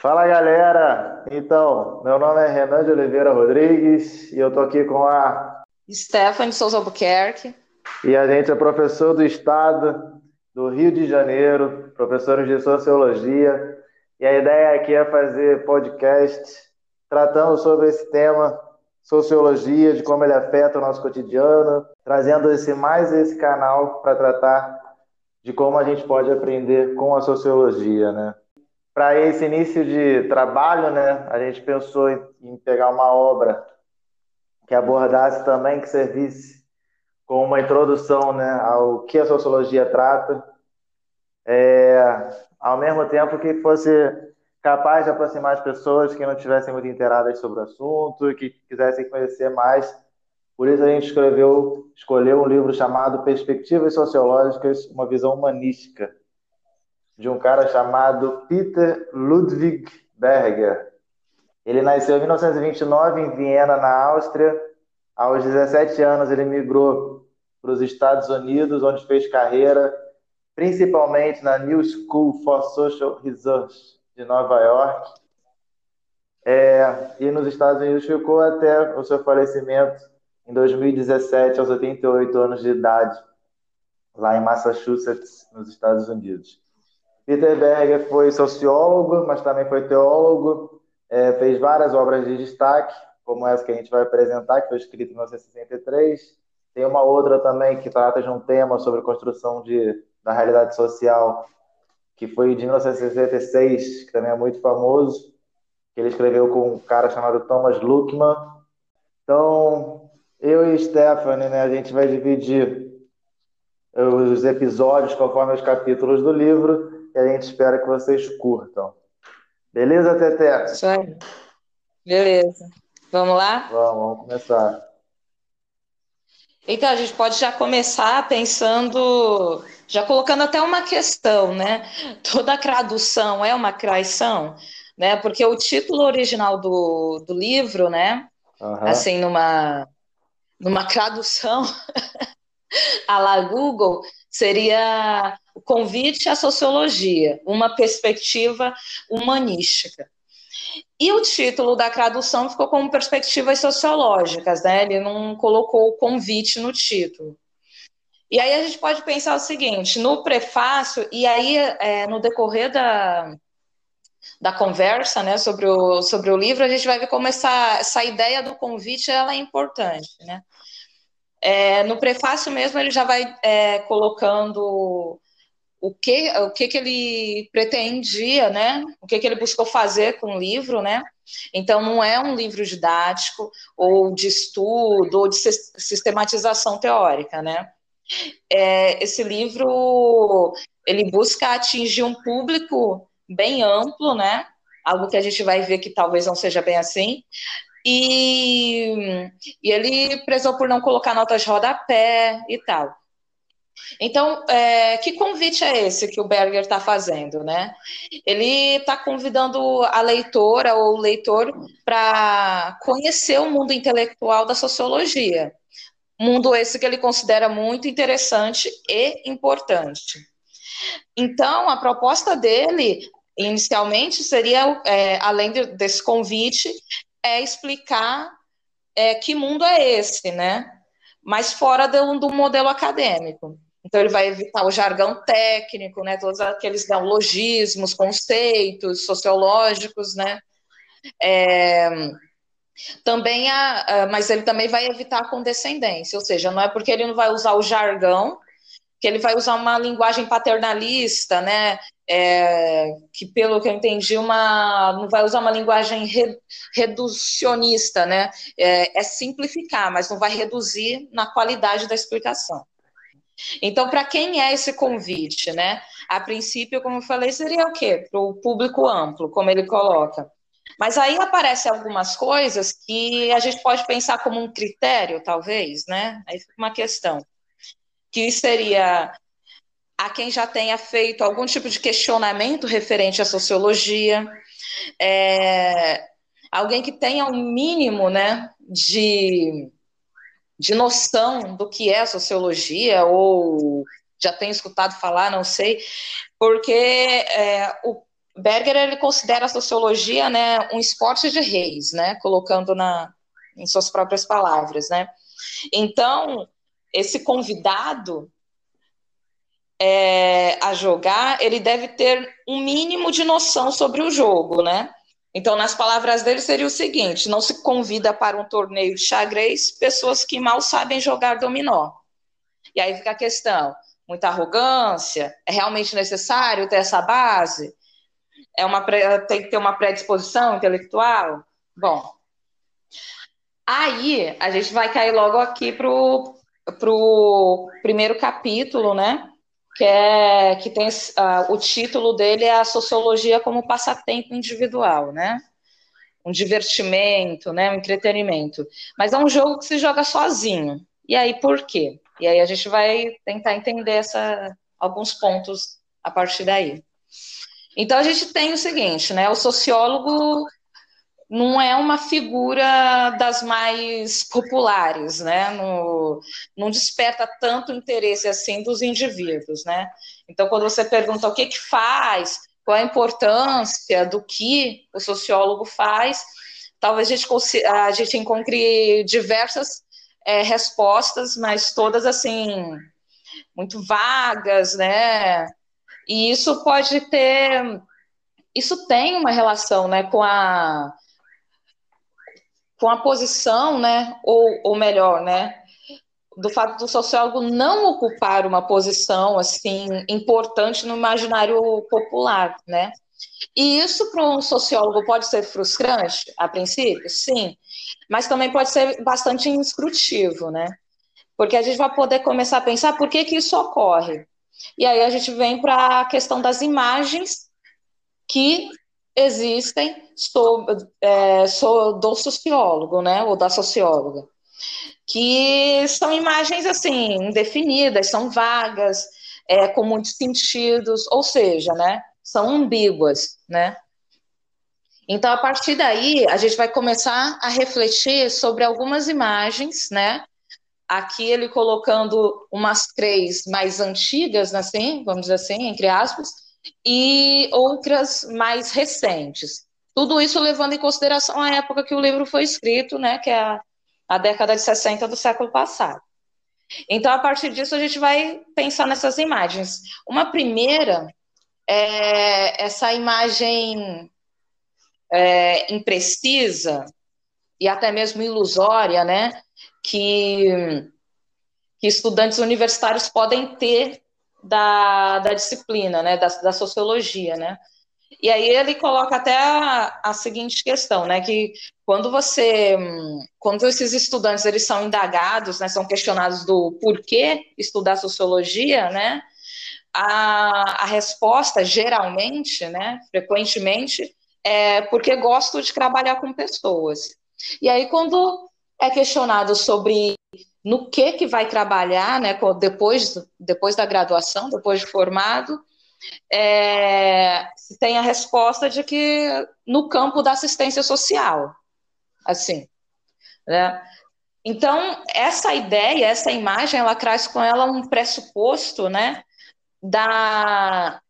Fala galera! Então, meu nome é Renan de Oliveira Rodrigues e eu tô aqui com a Stephanie Souza Albuquerque. E a gente é professor do Estado do Rio de Janeiro, professores de Sociologia. E a ideia aqui é fazer podcast tratando sobre esse tema, sociologia, de como ele afeta o nosso cotidiano, trazendo esse mais esse canal para tratar de como a gente pode aprender com a sociologia, né? Para esse início de trabalho, né, a gente pensou em pegar uma obra que abordasse também, que servisse com uma introdução né, ao que a sociologia trata, é, ao mesmo tempo que fosse capaz de aproximar as pessoas que não tivessem muito inteiradas sobre o assunto, que quisessem conhecer mais. Por isso a gente escreveu, escolheu um livro chamado Perspectivas Sociológicas, uma visão humanística, de um cara chamado Peter Ludwig Berger. Ele nasceu em 1929 em Viena, na Áustria. Aos 17 anos ele migrou para os Estados Unidos, onde fez carreira, principalmente na New School for Social Research de Nova York. É, e nos Estados Unidos ficou até o seu falecimento em 2017, aos 88 anos de idade, lá em Massachusetts, nos Estados Unidos. Peter Berger foi sociólogo, mas também foi teólogo, é, fez várias obras de destaque, como essa que a gente vai apresentar, que foi escrita em 1963. Tem uma outra também que trata de um tema sobre construção de, da realidade social, que foi de 1966, que também é muito famoso, que ele escreveu com um cara chamado Thomas Luckman. Então, eu e Stephanie, né, a gente vai dividir os episódios conforme os capítulos do livro a gente espera que vocês curtam. Beleza, Teté? Isso aí. Beleza. Vamos lá? Vamos, vamos começar. Então, a gente pode já começar pensando, já colocando até uma questão, né? Toda tradução é uma traição, né? Porque o título original do, do livro, né? Uhum. Assim, numa, numa tradução a la Google, seria convite à sociologia, uma perspectiva humanística. E o título da tradução ficou como perspectivas sociológicas, né? Ele não colocou o convite no título. E aí a gente pode pensar o seguinte: no prefácio, e aí é, no decorrer da, da conversa né, sobre, o, sobre o livro, a gente vai ver como essa, essa ideia do convite ela é importante. Né? É, no prefácio mesmo, ele já vai é, colocando o que, o que, que ele pretendia, né? O que, que ele buscou fazer com o livro, né? Então, não é um livro didático, ou de estudo, ou de sistematização teórica, né? É, esse livro, ele busca atingir um público bem amplo, né? Algo que a gente vai ver que talvez não seja bem assim, e, e, ele prezou por não colocar notas de rodapé e tal. Então, é, que convite é esse que o Berger está fazendo, né? Ele está convidando a leitora ou o leitor para conhecer o mundo intelectual da sociologia. Mundo esse que ele considera muito interessante e importante. Então, a proposta dele, inicialmente, seria, é, além de, desse convite, é explicar é, que mundo é esse, né? Mas fora do, do modelo acadêmico. Então, ele vai evitar o jargão técnico, né, todos aqueles neologismos, conceitos sociológicos, né, é, também a, mas ele também vai evitar a condescendência, ou seja, não é porque ele não vai usar o jargão que ele vai usar uma linguagem paternalista, né, é, que pelo que eu entendi, uma, não vai usar uma linguagem re, reducionista, né, é, é simplificar, mas não vai reduzir na qualidade da explicação. Então, para quem é esse convite, né? A princípio, como eu falei, seria o quê? Para o público amplo, como ele coloca. Mas aí aparecem algumas coisas que a gente pode pensar como um critério, talvez, né? Aí fica uma questão. Que seria a quem já tenha feito algum tipo de questionamento referente à sociologia, é, alguém que tenha um mínimo, né, de de noção do que é sociologia, ou já tenho escutado falar, não sei, porque é, o, Berger ele considera a sociologia, né, um esporte de reis, né, colocando na em suas próprias palavras, né? Então, esse convidado é, a jogar, ele deve ter um mínimo de noção sobre o jogo, né? Então, nas palavras dele, seria o seguinte: não se convida para um torneio de xadrez pessoas que mal sabem jogar dominó. E aí fica a questão: muita arrogância? É realmente necessário ter essa base? É uma tem que ter uma predisposição intelectual? Bom, aí a gente vai cair logo aqui pro pro primeiro capítulo, né? Que é que tem uh, o título dele é a sociologia como passatempo individual, né? Um divertimento, né? Um entretenimento. Mas é um jogo que se joga sozinho. E aí por quê? E aí a gente vai tentar entender essa, alguns pontos a partir daí. Então a gente tem o seguinte, né? O sociólogo não é uma figura das mais populares, né? No, não desperta tanto interesse assim dos indivíduos, né? Então quando você pergunta o que que faz, qual a importância do que o sociólogo faz, talvez a gente, a gente encontre diversas é, respostas, mas todas assim muito vagas, né? E isso pode ter, isso tem uma relação, né, com a com a posição, né, ou, ou melhor, né, do fato do sociólogo não ocupar uma posição assim importante no imaginário popular, né? E isso para um sociólogo pode ser frustrante, a princípio, sim, mas também pode ser bastante inscrutivo, né? Porque a gente vai poder começar a pensar por que, que isso ocorre. E aí a gente vem para a questão das imagens que existem sobre, é, do sociólogo, né, ou da socióloga, que são imagens assim indefinidas, são vagas, é, com muitos sentidos, ou seja, né, são ambíguas, né? Então, a partir daí, a gente vai começar a refletir sobre algumas imagens, né? Aqui ele colocando umas três mais antigas, assim, vamos dizer assim, entre aspas, e outras mais recentes. Tudo isso levando em consideração a época que o livro foi escrito, né? Que é a, a década de 60 do século passado. Então, a partir disso, a gente vai pensar nessas imagens. Uma primeira é essa imagem é, imprecisa e até mesmo ilusória, né, que, que estudantes universitários podem ter da, da disciplina, né, da, da sociologia, né. E aí ele coloca até a, a, seguinte questão, né, que quando você, quando esses estudantes eles são indagados, né, são questionados do porquê estudar sociologia, né, a, a resposta geralmente, né, frequentemente, é porque gosto de trabalhar com pessoas. E aí, quando é questionado sobre no que que vai trabalhar, né, depois, depois da graduação, depois de formado, é, tem a resposta de que no campo da assistência social, assim, né? Então, essa ideia, essa imagem, ela traz com ela um pressuposto, né, da,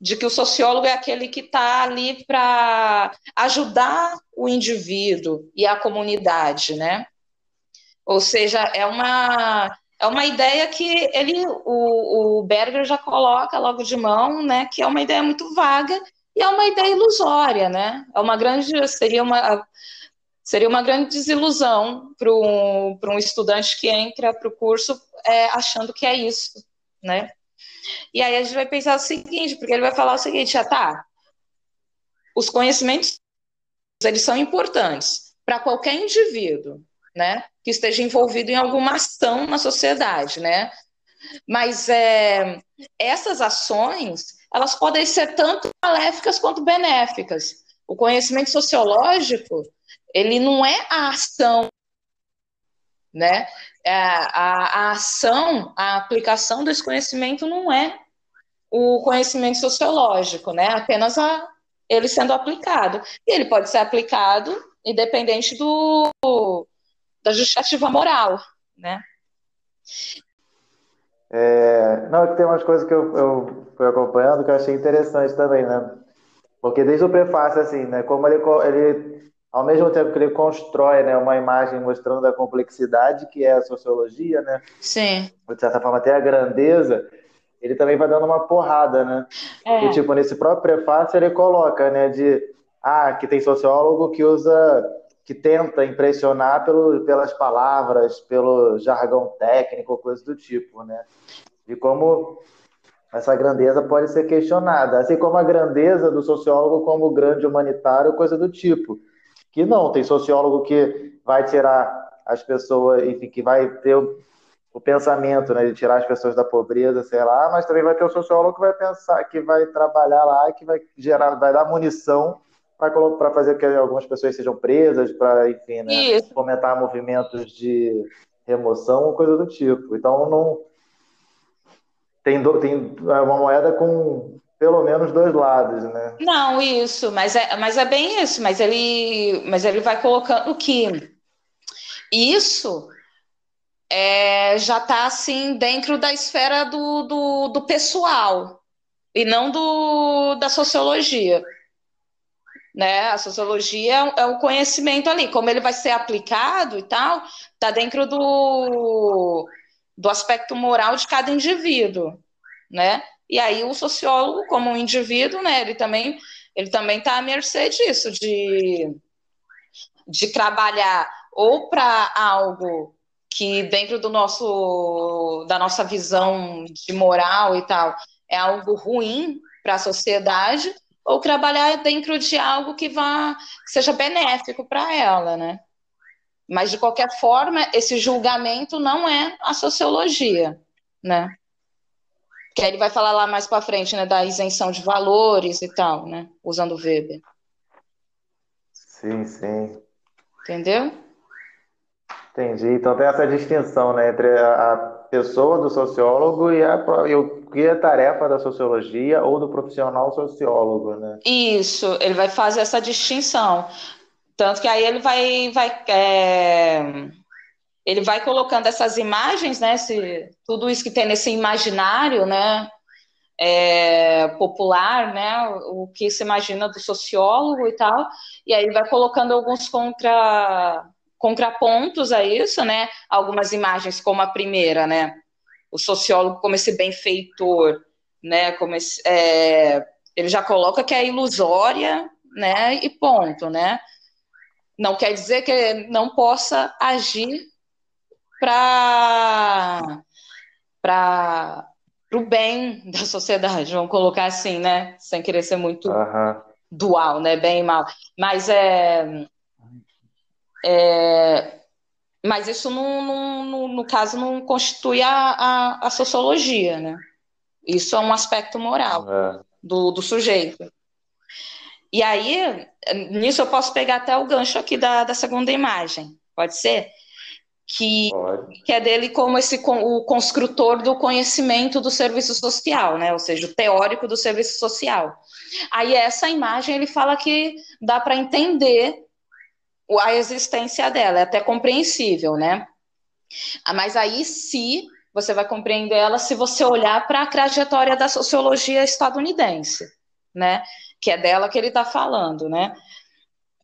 de que o sociólogo é aquele que está ali para ajudar o indivíduo e a comunidade, né? Ou seja, é uma é uma ideia que ele o, o Berger já coloca logo de mão, né? Que é uma ideia muito vaga e é uma ideia ilusória, né? É uma grande seria uma seria uma grande desilusão para um, um estudante que entra para o curso é, achando que é isso, né? E aí a gente vai pensar o seguinte, porque ele vai falar o seguinte, ah, tá, os conhecimentos, eles são importantes para qualquer indivíduo, né, que esteja envolvido em alguma ação na sociedade, né, mas é, essas ações, elas podem ser tanto maléficas quanto benéficas. O conhecimento sociológico, ele não é a ação, né? É, a, a ação, a aplicação desse conhecimento não é o conhecimento sociológico, né? Apenas a, ele sendo aplicado. E ele pode ser aplicado independente do, da justificativa moral, né? É, não, tem umas coisas que eu, eu fui acompanhando que eu achei interessante também, né? Porque desde o prefácio, assim, né, como ele, ele, ao mesmo tempo que ele constrói né, uma imagem mostrando a complexidade que é a sociologia, né? Sim. De certa forma, até a grandeza, ele também vai dando uma porrada, né? É. E, tipo, nesse próprio prefácio ele coloca, né, de, ah, que tem sociólogo que usa, que tenta impressionar pelo, pelas palavras, pelo jargão técnico, coisa do tipo, né? De como essa grandeza pode ser questionada, assim como a grandeza do sociólogo como grande humanitário, coisa do tipo. Que não, tem sociólogo que vai tirar as pessoas, enfim, que vai ter o, o pensamento né, de tirar as pessoas da pobreza, sei lá, mas também vai ter o sociólogo que vai pensar, que vai trabalhar lá, que vai gerar, vai dar munição para fazer que algumas pessoas sejam presas, para, enfim, né, fomentar movimentos de remoção, coisa do tipo. Então, não tem, do, tem uma moeda com pelo menos dois lados, né? Não, isso, mas é, mas é bem isso, mas ele, mas ele vai colocando que isso é, já está assim dentro da esfera do, do, do, pessoal e não do, da sociologia. Né? A sociologia é o conhecimento ali, como ele vai ser aplicado e tal, está dentro do, do aspecto moral de cada indivíduo, né? E aí o sociólogo, como um indivíduo, né, ele também ele também está à mercê disso, de, de trabalhar ou para algo que dentro do nosso da nossa visão de moral e tal é algo ruim para a sociedade ou trabalhar dentro de algo que vá que seja benéfico para ela, né? Mas, de qualquer forma, esse julgamento não é a sociologia, né? Que aí ele vai falar lá mais para frente, né, da isenção de valores e tal, né, usando Weber. Sim, sim. Entendeu? Entendi. Então tem essa distinção, né, entre a pessoa do sociólogo e, a, e o que é tarefa da sociologia ou do profissional sociólogo, né? Isso, ele vai fazer essa distinção. Tanto que aí ele vai, vai é, ele vai colocando essas imagens, né? Esse, tudo isso que tem nesse imaginário, né? É, popular, né? O que se imagina do sociólogo e tal. E aí ele vai colocando alguns contra contrapontos a isso, né? Algumas imagens como a primeira, né? O sociólogo como esse benfeitor, né? Como esse, é, ele já coloca que é ilusória, né? E ponto, né? Não quer dizer que não possa agir para para o bem da sociedade, vamos colocar assim, né? Sem querer ser muito uhum. dual, né? Bem e mal. Mas é, é mas isso não, não, no, no caso não constitui a, a, a, sociologia, né? Isso é um aspecto moral é. do, do sujeito. E aí, nisso eu posso pegar até o gancho aqui da, da segunda imagem, pode ser? Que, que é dele como esse o construtor do conhecimento do serviço social, né? Ou seja, o teórico do serviço social. Aí essa imagem ele fala que dá para entender a existência dela, é até compreensível, né? Ah, mas aí se você vai compreender ela se você olhar para a trajetória da sociologia estadunidense, né? que é dela que ele está falando, né?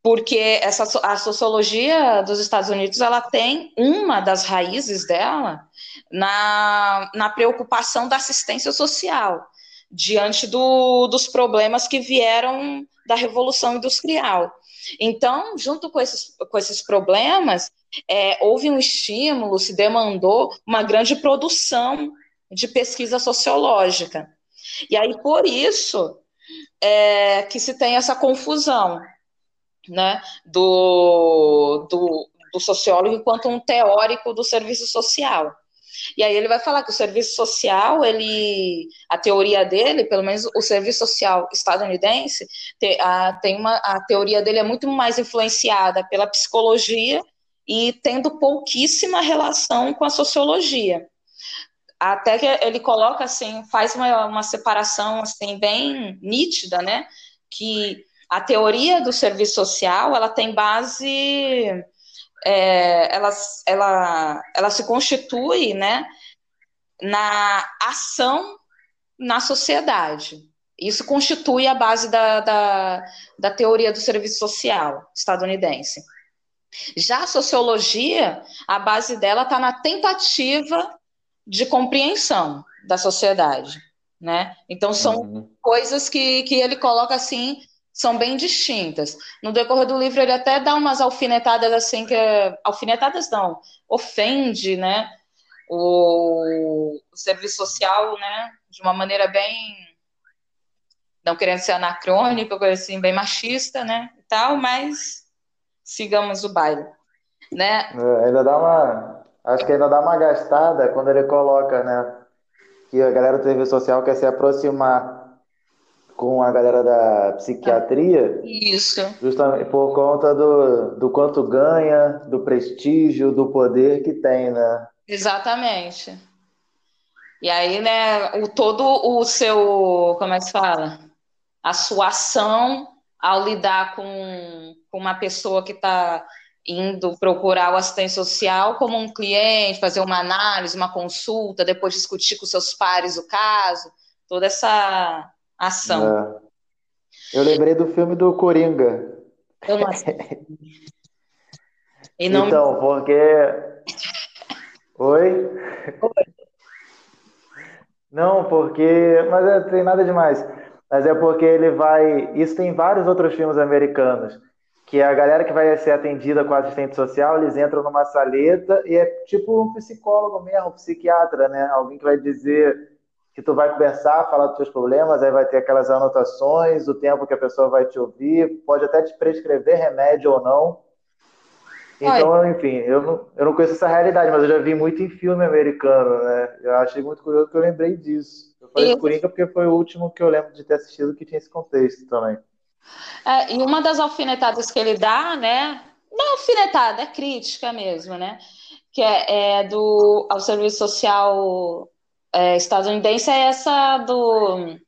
Porque essa, a sociologia dos Estados Unidos ela tem uma das raízes dela na, na preocupação da assistência social diante do, dos problemas que vieram da Revolução Industrial. Então, junto com esses, com esses problemas, é, houve um estímulo, se demandou uma grande produção de pesquisa sociológica. E aí, por isso, é, que se tem essa confusão né, do, do, do sociólogo enquanto um teórico do serviço social. E aí ele vai falar que o serviço social, ele, a teoria dele, pelo menos o serviço social estadunidense, tem, a, tem uma, a teoria dele é muito mais influenciada pela psicologia e tendo pouquíssima relação com a sociologia até que ele coloca assim, faz uma, uma separação assim bem nítida, né? Que a teoria do serviço social ela tem base, é, ela, ela, ela se constitui, né? Na ação na sociedade, Isso constitui a base da, da, da teoria do serviço social estadunidense. Já a sociologia, a base dela está na tentativa de compreensão da sociedade, né? Então são uhum. coisas que, que ele coloca assim, são bem distintas. No decorrer do livro ele até dá umas alfinetadas assim que alfinetadas não, ofende, né? O, o serviço social, né? De uma maneira bem não querendo ser anacrônica, coisa assim, bem machista, né? E tal, mas sigamos o baile, né? É, ainda dá uma, acho que ainda dá uma gastada quando ele coloca, né? Que a galera do serviço social quer se aproximar com a galera da psiquiatria. Isso. Justamente por conta do, do quanto ganha, do prestígio, do poder que tem, né? Exatamente. E aí, né, o, todo o seu, como é que se fala? a sua ação ao lidar com, com uma pessoa que está indo procurar o assistente social como um cliente, fazer uma análise, uma consulta, depois discutir com seus pares o caso, toda essa ação. É. Eu lembrei do filme do Coringa. Eu não não... Então, porque. Oi? Oi? Não, porque. Mas é, tem nada demais. Mas é porque ele vai. Isso tem vários outros filmes americanos. Que a galera que vai ser atendida com assistente social, eles entram numa saleta e é tipo um psicólogo mesmo, um psiquiatra, né? Alguém que vai dizer que tu vai conversar, falar dos teus problemas, aí vai ter aquelas anotações, o tempo que a pessoa vai te ouvir, pode até te prescrever remédio ou não. Então, enfim, eu não, eu não conheço essa realidade, mas eu já vi muito em filme americano, né? Eu achei muito curioso que eu lembrei disso. Eu falei Isso. Coringa porque foi o último que eu lembro de ter assistido que tinha esse contexto também. É, e uma das alfinetadas que ele dá, né? Não é alfinetada, é crítica mesmo, né? Que é, é do ao serviço social é, estadunidense, é essa do.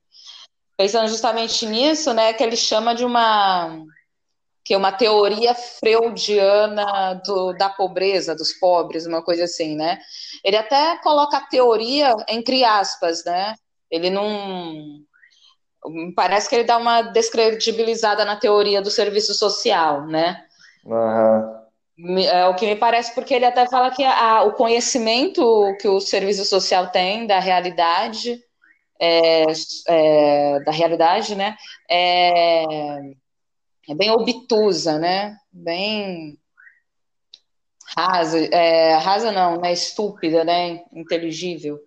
Pensando justamente nisso, né? Que ele chama de uma que é uma teoria freudiana do, da pobreza, dos pobres, uma coisa assim, né? Ele até coloca a teoria entre aspas, né? Ele não. Parece que ele dá uma descredibilizada na teoria do serviço social, né? Uhum. É o que me parece, porque ele até fala que a, o conhecimento que o serviço social tem da realidade, é, é, da realidade, né? É, é bem obtusa, né? Bem rasa, é, rasa não, né? Estúpida, né? Inteligível.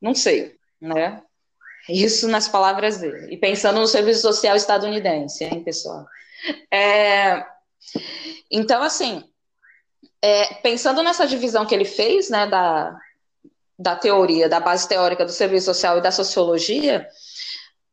Não sei, né? Isso nas palavras dele. E pensando no serviço social estadunidense, hein, pessoal? É, então, assim, é, pensando nessa divisão que ele fez, né, da, da teoria, da base teórica do serviço social e da sociologia,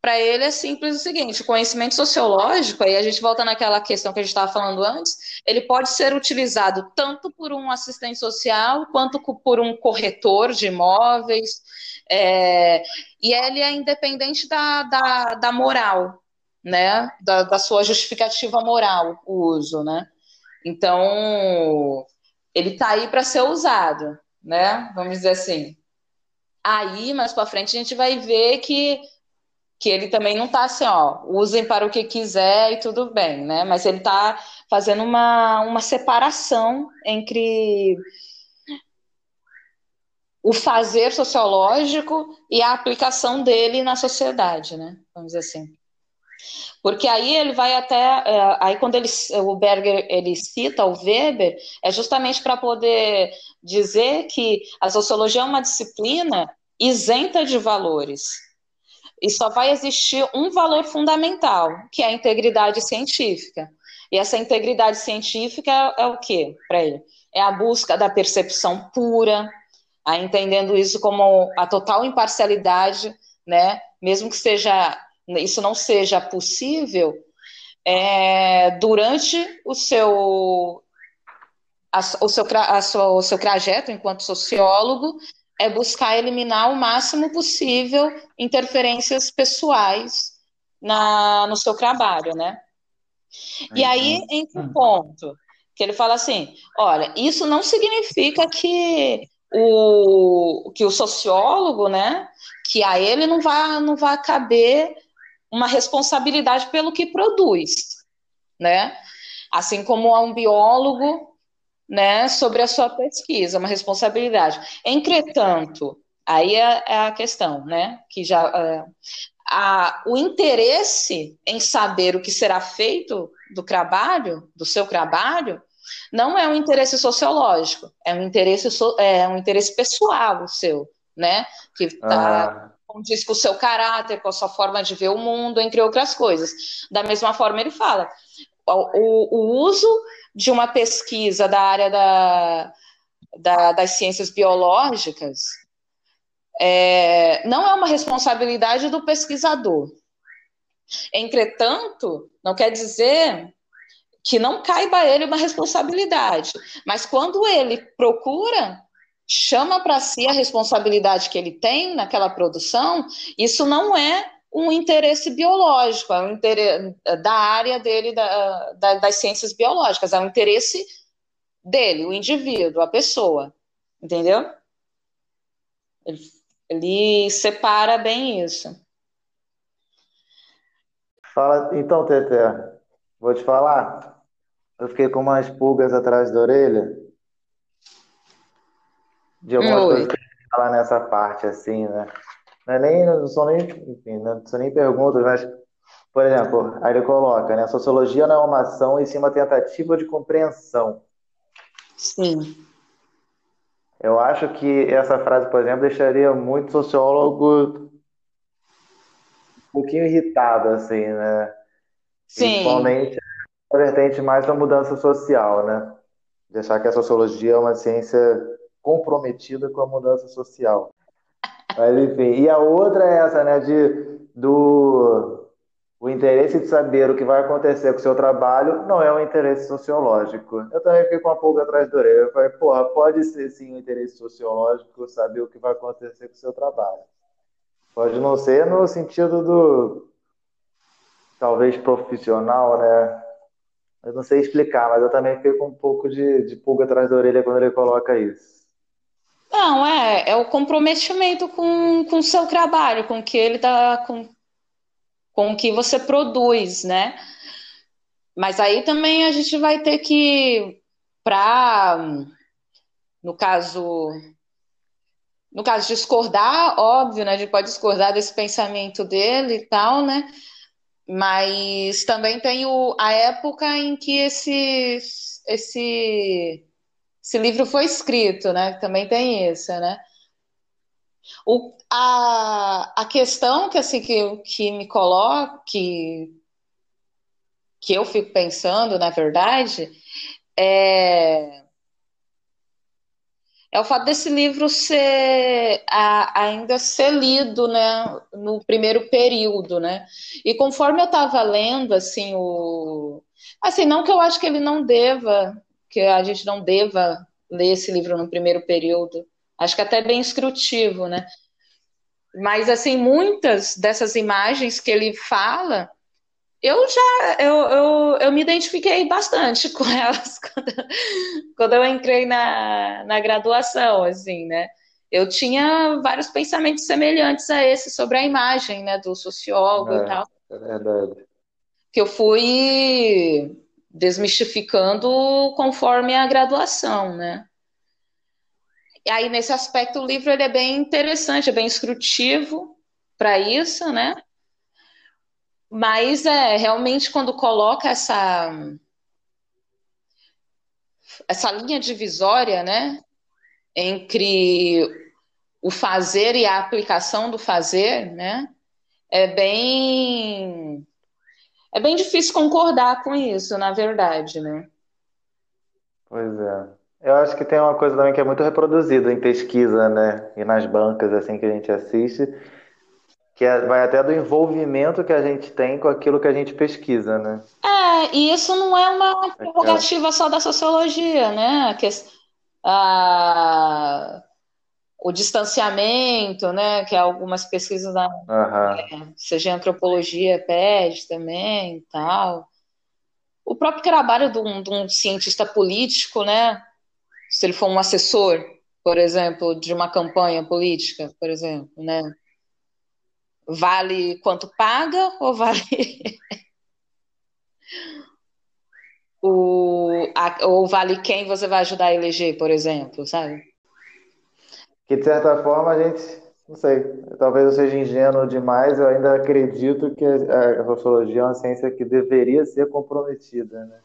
para ele é simples o seguinte: o conhecimento sociológico, aí a gente volta naquela questão que a gente estava falando antes, ele pode ser utilizado tanto por um assistente social quanto por um corretor de imóveis, é, e ele é independente da, da, da moral, né? Da, da, sua justificativa moral, o uso, né? Então, ele está aí para ser usado, né? Vamos dizer assim. Aí, mais para frente, a gente vai ver que que ele também não está assim, ó, usem para o que quiser e tudo bem, né? Mas ele está fazendo uma, uma separação entre o fazer sociológico e a aplicação dele na sociedade, né? Vamos dizer assim. Porque aí ele vai até, é, aí quando ele, o Berger ele cita o Weber, é justamente para poder dizer que a sociologia é uma disciplina isenta de valores, e só vai existir um valor fundamental, que é a integridade científica. E essa integridade científica é, é o que para ele? É a busca da percepção pura, a entendendo isso como a total imparcialidade, né? Mesmo que seja isso não seja possível, é, durante o seu a, o seu, a sua, o seu trajeto enquanto sociólogo, é buscar eliminar o máximo possível interferências pessoais na, no seu trabalho, né? E aí entra um uhum. ponto que ele fala assim: olha, isso não significa que o, que o sociólogo, né, que a ele não vai, não vai caber uma responsabilidade pelo que produz, né? Assim como há um biólogo, né, sobre a sua pesquisa, uma responsabilidade. Entretanto, aí é, é a questão, né, que já é, a, o interesse em saber o que será feito do trabalho, do seu trabalho, não é um interesse sociológico, é um interesse, é um interesse pessoal o seu, né? Que está ah. Condiz com o seu caráter, com a sua forma de ver o mundo, entre outras coisas. Da mesma forma, ele fala: o, o uso de uma pesquisa da área da, da, das ciências biológicas é, não é uma responsabilidade do pesquisador. Entretanto, não quer dizer que não caiba a ele uma responsabilidade, mas quando ele procura, chama para si a responsabilidade que ele tem naquela produção, isso não é um interesse biológico, é um interesse da área dele, da, da, das ciências biológicas, é um interesse dele, o indivíduo, a pessoa, entendeu? Ele, separa bem isso. Fala, então, Tete, vou te falar. Eu fiquei com umas pulgas atrás da orelha de algumas Oi. coisas que ele fala nessa parte, assim, né? Não, é nem, não são nem, enfim, não são nem perguntas, mas, por exemplo, aí ele coloca, né? Sociologia não é uma ação, e sim uma tentativa de compreensão. Sim. Eu acho que essa frase, por exemplo, deixaria muito sociólogo um pouquinho irritado, assim, né? Sim. Principalmente a vertente mais da mudança social, né? De achar que a sociologia é uma ciência comprometida com a mudança social. Mas enfim, e a outra é essa, né, de do o interesse de saber o que vai acontecer com o seu trabalho não é um interesse sociológico. Eu também fiquei com a pulga atrás da orelha. Eu falei, porra, pode ser sim um interesse sociológico saber o que vai acontecer com o seu trabalho. Pode não ser no sentido do talvez profissional, né? Eu não sei explicar, mas eu também fiquei com um pouco de, de pulga atrás da orelha quando ele coloca isso. Não, é, é o comprometimento com o seu trabalho, com o que ele tá, com, com o que você produz, né? Mas aí também a gente vai ter que, para, no caso, no caso discordar, óbvio, né? A gente pode discordar desse pensamento dele e tal, né? Mas também tem o, a época em que esse, esse esse livro foi escrito, né? Também tem isso, né? O, a, a questão que assim que, que me coloca, que, que eu fico pensando, na verdade, é, é o fato desse livro ser a, ainda ser lido, né, no primeiro período, né? E conforme eu estava lendo, assim, o assim, não que eu acho que ele não deva que a gente não deva ler esse livro no primeiro período. Acho que até bem instrutivo, né? Mas, assim, muitas dessas imagens que ele fala, eu já, eu, eu, eu me identifiquei bastante com elas quando, quando eu entrei na, na graduação, assim, né? Eu tinha vários pensamentos semelhantes a esse sobre a imagem, né, do sociólogo é, e tal. É verdade. Que eu fui desmistificando conforme a graduação, né? E aí, nesse aspecto, o livro ele é bem interessante, é bem instrutivo para isso, né? Mas é realmente quando coloca essa essa linha divisória, né, entre o fazer e a aplicação do fazer, né, é bem é bem difícil concordar com isso, na verdade, né? Pois é. Eu acho que tem uma coisa também que é muito reproduzida em pesquisa, né? E nas bancas, assim, que a gente assiste, que é, vai até do envolvimento que a gente tem com aquilo que a gente pesquisa, né? É, e isso não é uma prerrogativa só da sociologia, né? Que, a, o distanciamento, né, que algumas pesquisas da uhum. é, seja antropologia pede também tal. O próprio trabalho de um, de um, cientista político, né, se ele for um assessor, por exemplo, de uma campanha política, por exemplo, né, vale quanto paga ou vale o, a, ou vale quem você vai ajudar a eleger, por exemplo, sabe? Que de certa forma a gente, não sei, talvez eu seja ingênuo demais, eu ainda acredito que a, a sociologia é uma ciência que deveria ser comprometida, né?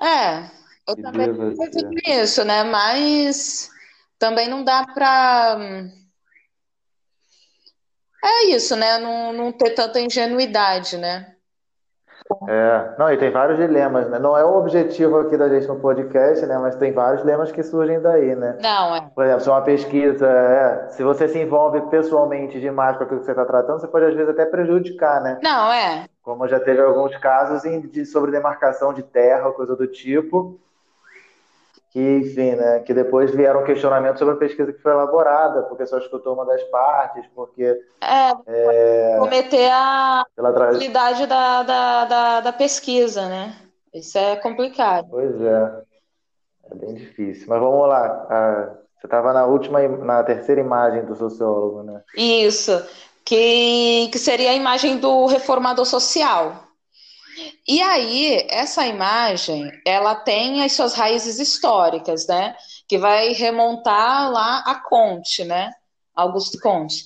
É, eu que também acredito nisso, né? Mas também não dá para é isso, né? Não, não ter tanta ingenuidade, né? É, não, e tem vários dilemas, né? Não é o objetivo aqui da gente no podcast, né? Mas tem vários dilemas que surgem daí, né? Não, é. Por exemplo, se uma pesquisa, é, se você se envolve pessoalmente demais com aquilo que você está tratando, você pode às vezes até prejudicar, né? Não, é. Como já teve alguns casos de, sobre demarcação de terra, coisa do tipo, que, enfim, né, que depois vieram questionamentos sobre a pesquisa que foi elaborada, porque só escutou uma das partes, porque... É, é cometer a qualidade da, da, da, da, pesquisa, né? Isso é complicado. Pois é, é bem difícil. Mas vamos lá, você estava na última, na terceira imagem do sociólogo, né? Isso, que, que seria a imagem do reformador social. E aí, essa imagem, ela tem as suas raízes históricas, né? Que vai remontar lá a Conte, né? Augusto Conte,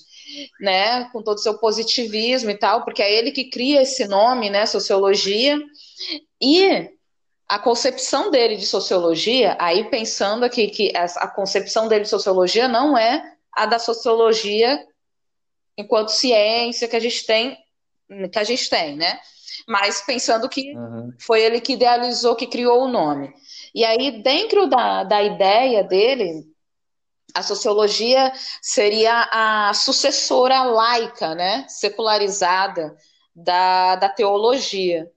né? Com todo o seu positivismo e tal, porque é ele que cria esse nome, né? Sociologia. E a concepção dele de sociologia, aí pensando aqui que a concepção dele de sociologia não é a da sociologia enquanto ciência que a gente tem, que a gente tem, né? Mas pensando que uhum. foi ele que idealizou, que criou o nome. E aí, dentro da, da ideia dele, a sociologia seria a sucessora laica, né, secularizada da, da teologia.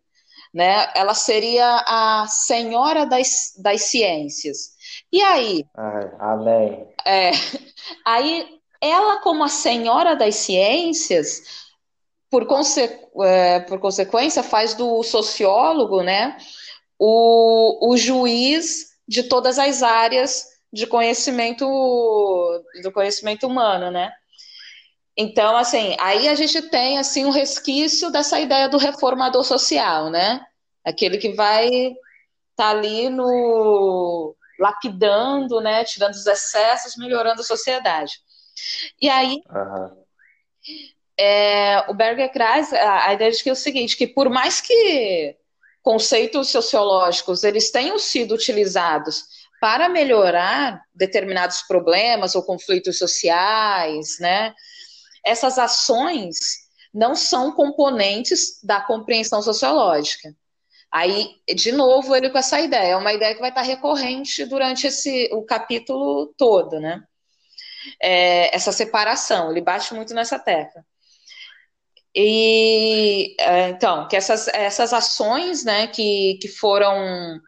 Né? Ela seria a senhora das, das ciências. E aí? Ai, amém. É, aí, ela, como a senhora das ciências, por, conse é, por consequência, faz do sociólogo né, o, o juiz de todas as áreas de conhecimento do conhecimento humano, né? Então, assim, aí a gente tem assim um resquício dessa ideia do reformador social, né? Aquele que vai estar tá ali no lapidando, né, tirando os excessos, melhorando a sociedade. E aí, uhum é, o Berger traz a, ideia de que é o seguinte, que por mais que conceitos sociológicos eles tenham sido utilizados para melhorar determinados problemas ou conflitos sociais, né? Essas ações não são componentes da compreensão sociológica. Aí, de novo, ele com essa ideia, é uma ideia que vai estar recorrente durante esse, o capítulo todo, né? É, essa separação, ele bate muito nessa tecla. E é, então, que essas, essas ações né, que, que foram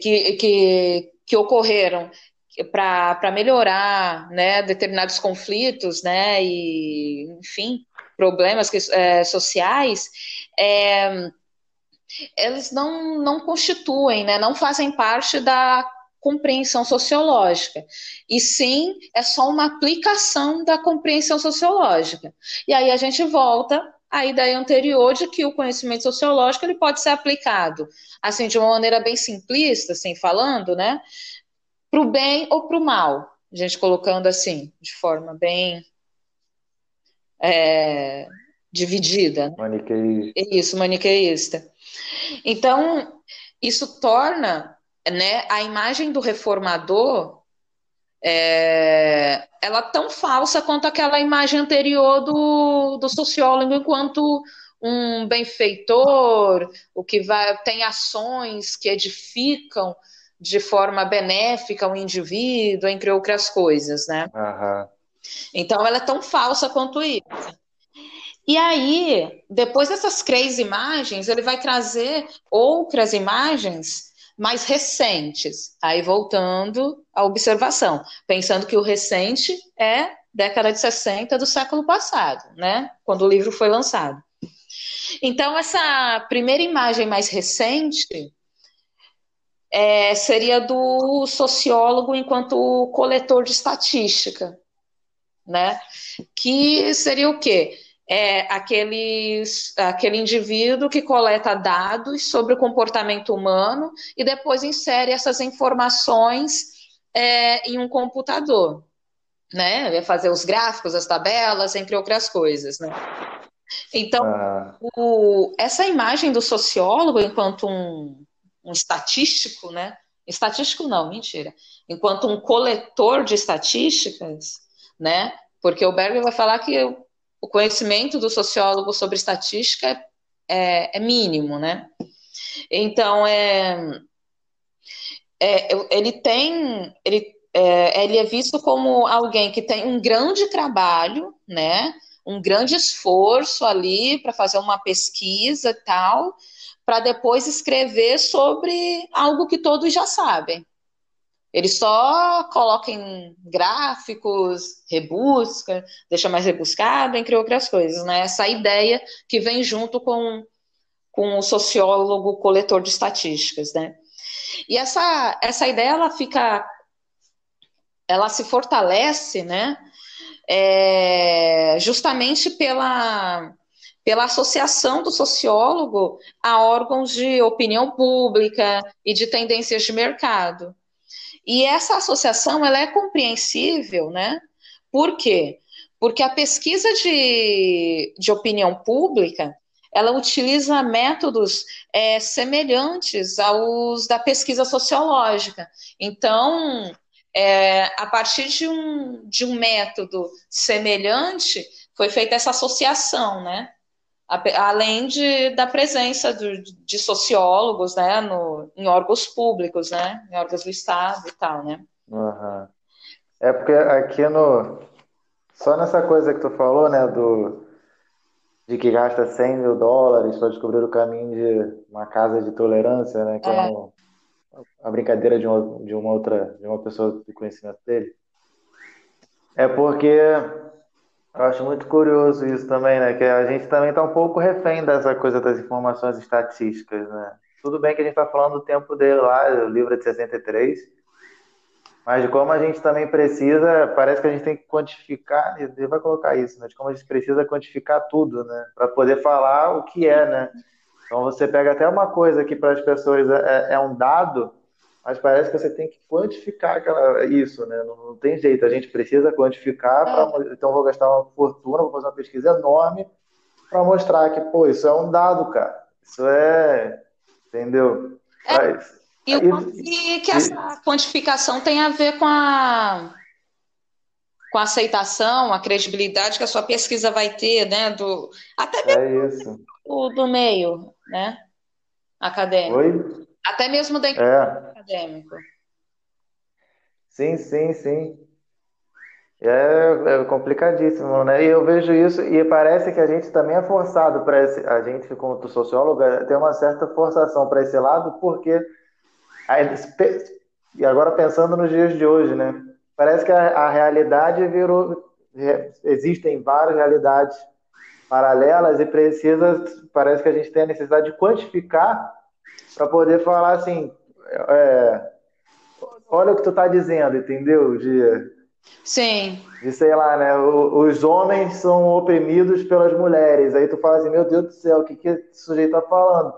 que, que, que ocorreram para melhorar né, determinados conflitos né, e, enfim, problemas que, é, sociais, é, eles não, não constituem, né, não fazem parte da compreensão sociológica, e sim é só uma aplicação da compreensão sociológica. E aí a gente volta à ideia anterior de que o conhecimento sociológico ele pode ser aplicado, assim, de uma maneira bem simplista, assim, falando, né, para o bem ou para o mal, a gente colocando assim, de forma bem é, dividida. Né? Maniqueísta. Isso, maniqueísta. Então, isso torna né, a imagem do reformador é, ela é tão falsa quanto aquela imagem anterior do, do sociólogo enquanto um benfeitor, o que vai tem ações que edificam de forma benéfica o indivíduo, entre outras coisas, né? Uhum. Então ela é tão falsa quanto isso. E aí, depois dessas três imagens, ele vai trazer outras imagens mais recentes. Aí voltando à observação, pensando que o recente é década de 60 do século passado, né? Quando o livro foi lançado. Então, essa primeira imagem mais recente é, seria do sociólogo enquanto coletor de estatística. né? Que seria o quê? É aquele, aquele indivíduo que coleta dados sobre o comportamento humano e depois insere essas informações é, em um computador, né? Vai fazer os gráficos, as tabelas, entre outras coisas, né? Então, ah. o, essa imagem do sociólogo enquanto um, um estatístico, né? Estatístico não, mentira. Enquanto um coletor de estatísticas, né? Porque o Berger vai falar que o conhecimento do sociólogo sobre estatística é, é mínimo, né? Então, é, é, ele tem, ele, é, ele é visto como alguém que tem um grande trabalho, né? Um grande esforço ali para fazer uma pesquisa e tal, para depois escrever sobre algo que todos já sabem. Ele só coloca em gráficos, rebusca, deixa mais rebuscado, entre outras coisas, né? Essa ideia que vem junto com, com o sociólogo coletor de estatísticas, né? E essa, essa ideia, ela fica, ela se fortalece, né? É, justamente pela, pela associação do sociólogo a órgãos de opinião pública e de tendências de mercado. E essa associação ela é compreensível, né? Por quê? Porque a pesquisa de, de opinião pública ela utiliza métodos é, semelhantes aos da pesquisa sociológica. Então, é, a partir de um, de um método semelhante, foi feita essa associação, né? Além de, da presença do, de sociólogos, né, no, em órgãos públicos, né, em órgãos do Estado e tal, né. Uhum. É porque aqui no, só nessa coisa que tu falou, né, do, de que gasta 100 mil dólares para descobrir o caminho de uma casa de tolerância, né, que é, é uma, a brincadeira de uma, de uma outra, de uma pessoa de conhecimento dele, é porque eu acho muito curioso isso também, né? Que a gente também está um pouco refém dessa coisa das informações estatísticas, né? Tudo bem que a gente está falando do tempo dele lá, o livro é de 63, mas de como a gente também precisa, parece que a gente tem que quantificar, ele vai colocar isso, né? De como a gente precisa quantificar tudo, né? Para poder falar o que é, né? Então você pega até uma coisa que para as pessoas é, é, é um dado, mas parece que você tem que quantificar aquela, isso, né? Não, não tem jeito, a gente precisa quantificar, pra, é. então vou gastar uma fortuna, vou fazer uma pesquisa enorme para mostrar que, pô, isso é um dado, cara. Isso é. Entendeu? É, e o que, que essa quantificação tem a ver com a com a aceitação, a credibilidade que a sua pesquisa vai ter, né? Do, até mesmo é. Do, do meio, né? Acadêmico. Oi? Até mesmo dentro é. acadêmico. Sim, sim, sim. É, é, complicadíssimo, né? E eu vejo isso e parece que a gente também é forçado para esse, a gente como sociólogo tem uma certa forçação para esse lado, porque e agora pensando nos dias de hoje, né? Parece que a, a realidade virou existem várias realidades paralelas e precisa parece que a gente tem a necessidade de quantificar para poder falar assim, é, olha o que tu tá dizendo, entendeu? De, Sim. De sei lá, né? os homens são oprimidos pelas mulheres. Aí tu fala assim, meu Deus do céu, o que, que esse sujeito tá falando?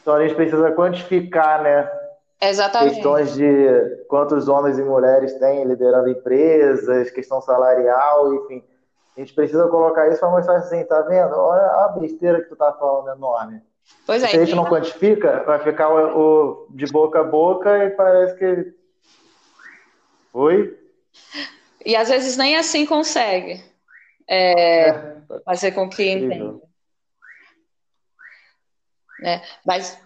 Então a gente precisa quantificar, né? Exatamente. Questões de quantos homens e mulheres têm liderando empresas, questão salarial, enfim. A gente precisa colocar isso para mostrar assim, tá vendo? Olha a besteira que tu tá falando enorme. Pois é. Se a gente não quantifica, vai ficar o, o, de boca a boca e parece que. Oi? E às vezes nem assim consegue é, é, fazer com que entenda. É, mas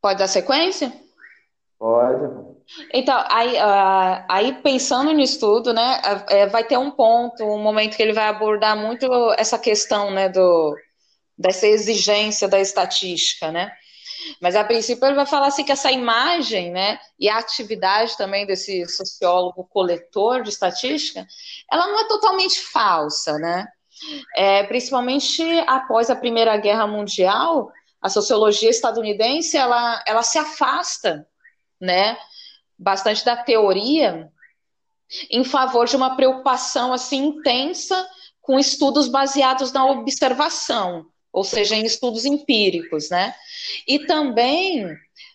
pode dar sequência? Pode. Então, aí, uh, aí pensando no estudo, né, é, vai ter um ponto, um momento que ele vai abordar muito essa questão, né, do, dessa exigência da estatística, né? Mas a princípio ele vai falar assim que essa imagem, né, e a atividade também desse sociólogo coletor de estatística, ela não é totalmente falsa, né? É, principalmente após a Primeira Guerra Mundial, a sociologia estadunidense ela, ela se afasta, né, bastante da teoria em favor de uma preocupação assim intensa com estudos baseados na observação, ou seja, em estudos empíricos, né? E também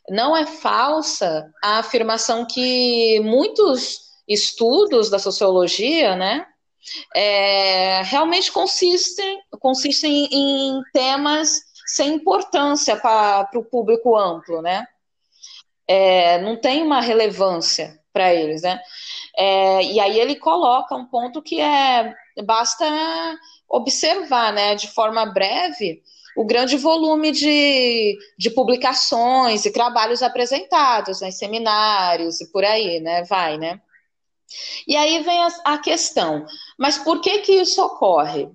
não é falsa a afirmação que muitos estudos da sociologia, né, é, realmente consistem, consistem em temas sem importância para o público amplo, né? É, não tem uma relevância para eles, né? É, e aí ele coloca um ponto que é basta observar, né, de forma breve, o grande volume de, de publicações e trabalhos apresentados né, em seminários e por aí, né? Vai, né? E aí vem a, a questão, mas por que que isso ocorre?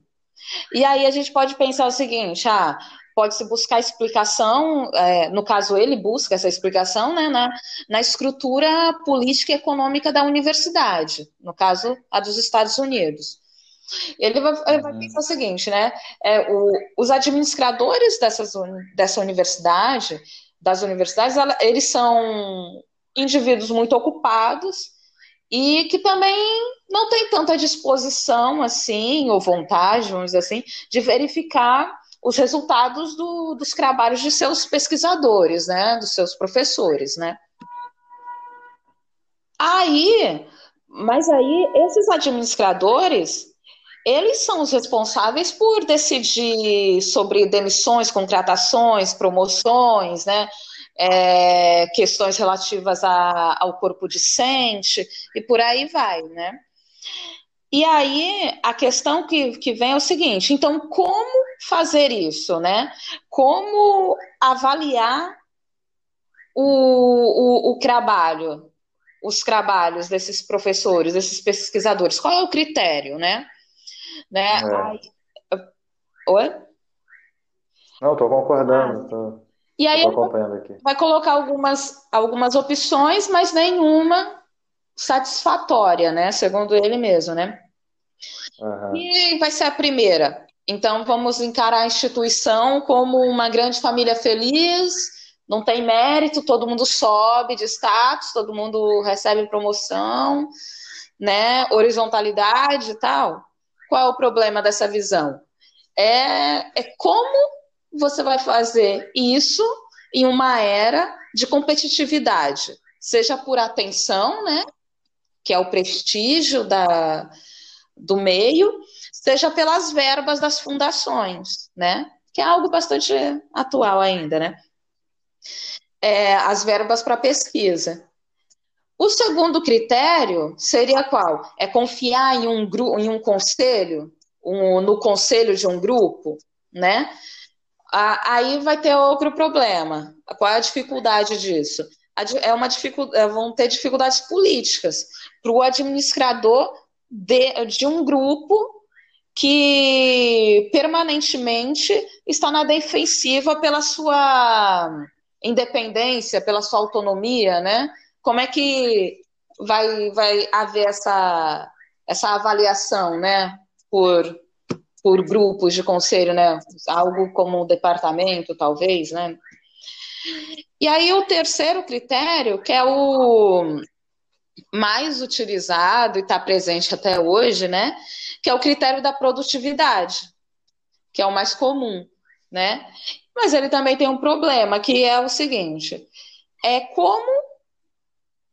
E aí a gente pode pensar o seguinte, ah, pode-se buscar explicação, é, no caso ele busca essa explicação, né, na, na estrutura política e econômica da universidade, no caso a dos Estados Unidos. Ele vai, ele vai uhum. pensar o seguinte, né, é, o, os administradores dessas, dessa universidade, das universidades, eles são indivíduos muito ocupados, e que também não tem tanta disposição assim, ou vontade, vamos dizer assim, de verificar os resultados do, dos trabalhos de seus pesquisadores, né, dos seus professores, né. Aí, mas aí esses administradores, eles são os responsáveis por decidir sobre demissões, contratações, promoções, né, é, questões relativas a, ao corpo discente e por aí vai, né? E aí a questão que, que vem é o seguinte: então, como fazer isso, né? Como avaliar o, o, o trabalho, os trabalhos desses professores, desses pesquisadores? Qual é o critério, né? Né? É. Aí... Oi? Não, estou concordando. Ah. Tô... E aí vai colocar algumas, algumas opções, mas nenhuma satisfatória, né? Segundo ele mesmo, né? Uhum. E vai ser a primeira. Então vamos encarar a instituição como uma grande família feliz, não tem mérito, todo mundo sobe de status, todo mundo recebe promoção, né? Horizontalidade e tal. Qual é o problema dessa visão? É, é como você vai fazer isso em uma era de competitividade, seja por atenção, né, que é o prestígio da, do meio, seja pelas verbas das fundações, né, que é algo bastante atual ainda, né, é, as verbas para pesquisa. O segundo critério seria qual? É confiar em um, em um conselho, um, no conselho de um grupo, né? aí vai ter outro problema. Qual é a dificuldade disso? É uma dificuldade, é, vão ter dificuldades políticas para o administrador de, de um grupo que permanentemente está na defensiva pela sua independência, pela sua autonomia, né? Como é que vai, vai haver essa, essa avaliação, né? Por por grupos de conselho, né? Algo como um departamento, talvez, né? E aí o terceiro critério, que é o mais utilizado e está presente até hoje, né? Que é o critério da produtividade, que é o mais comum, né? Mas ele também tem um problema, que é o seguinte: é como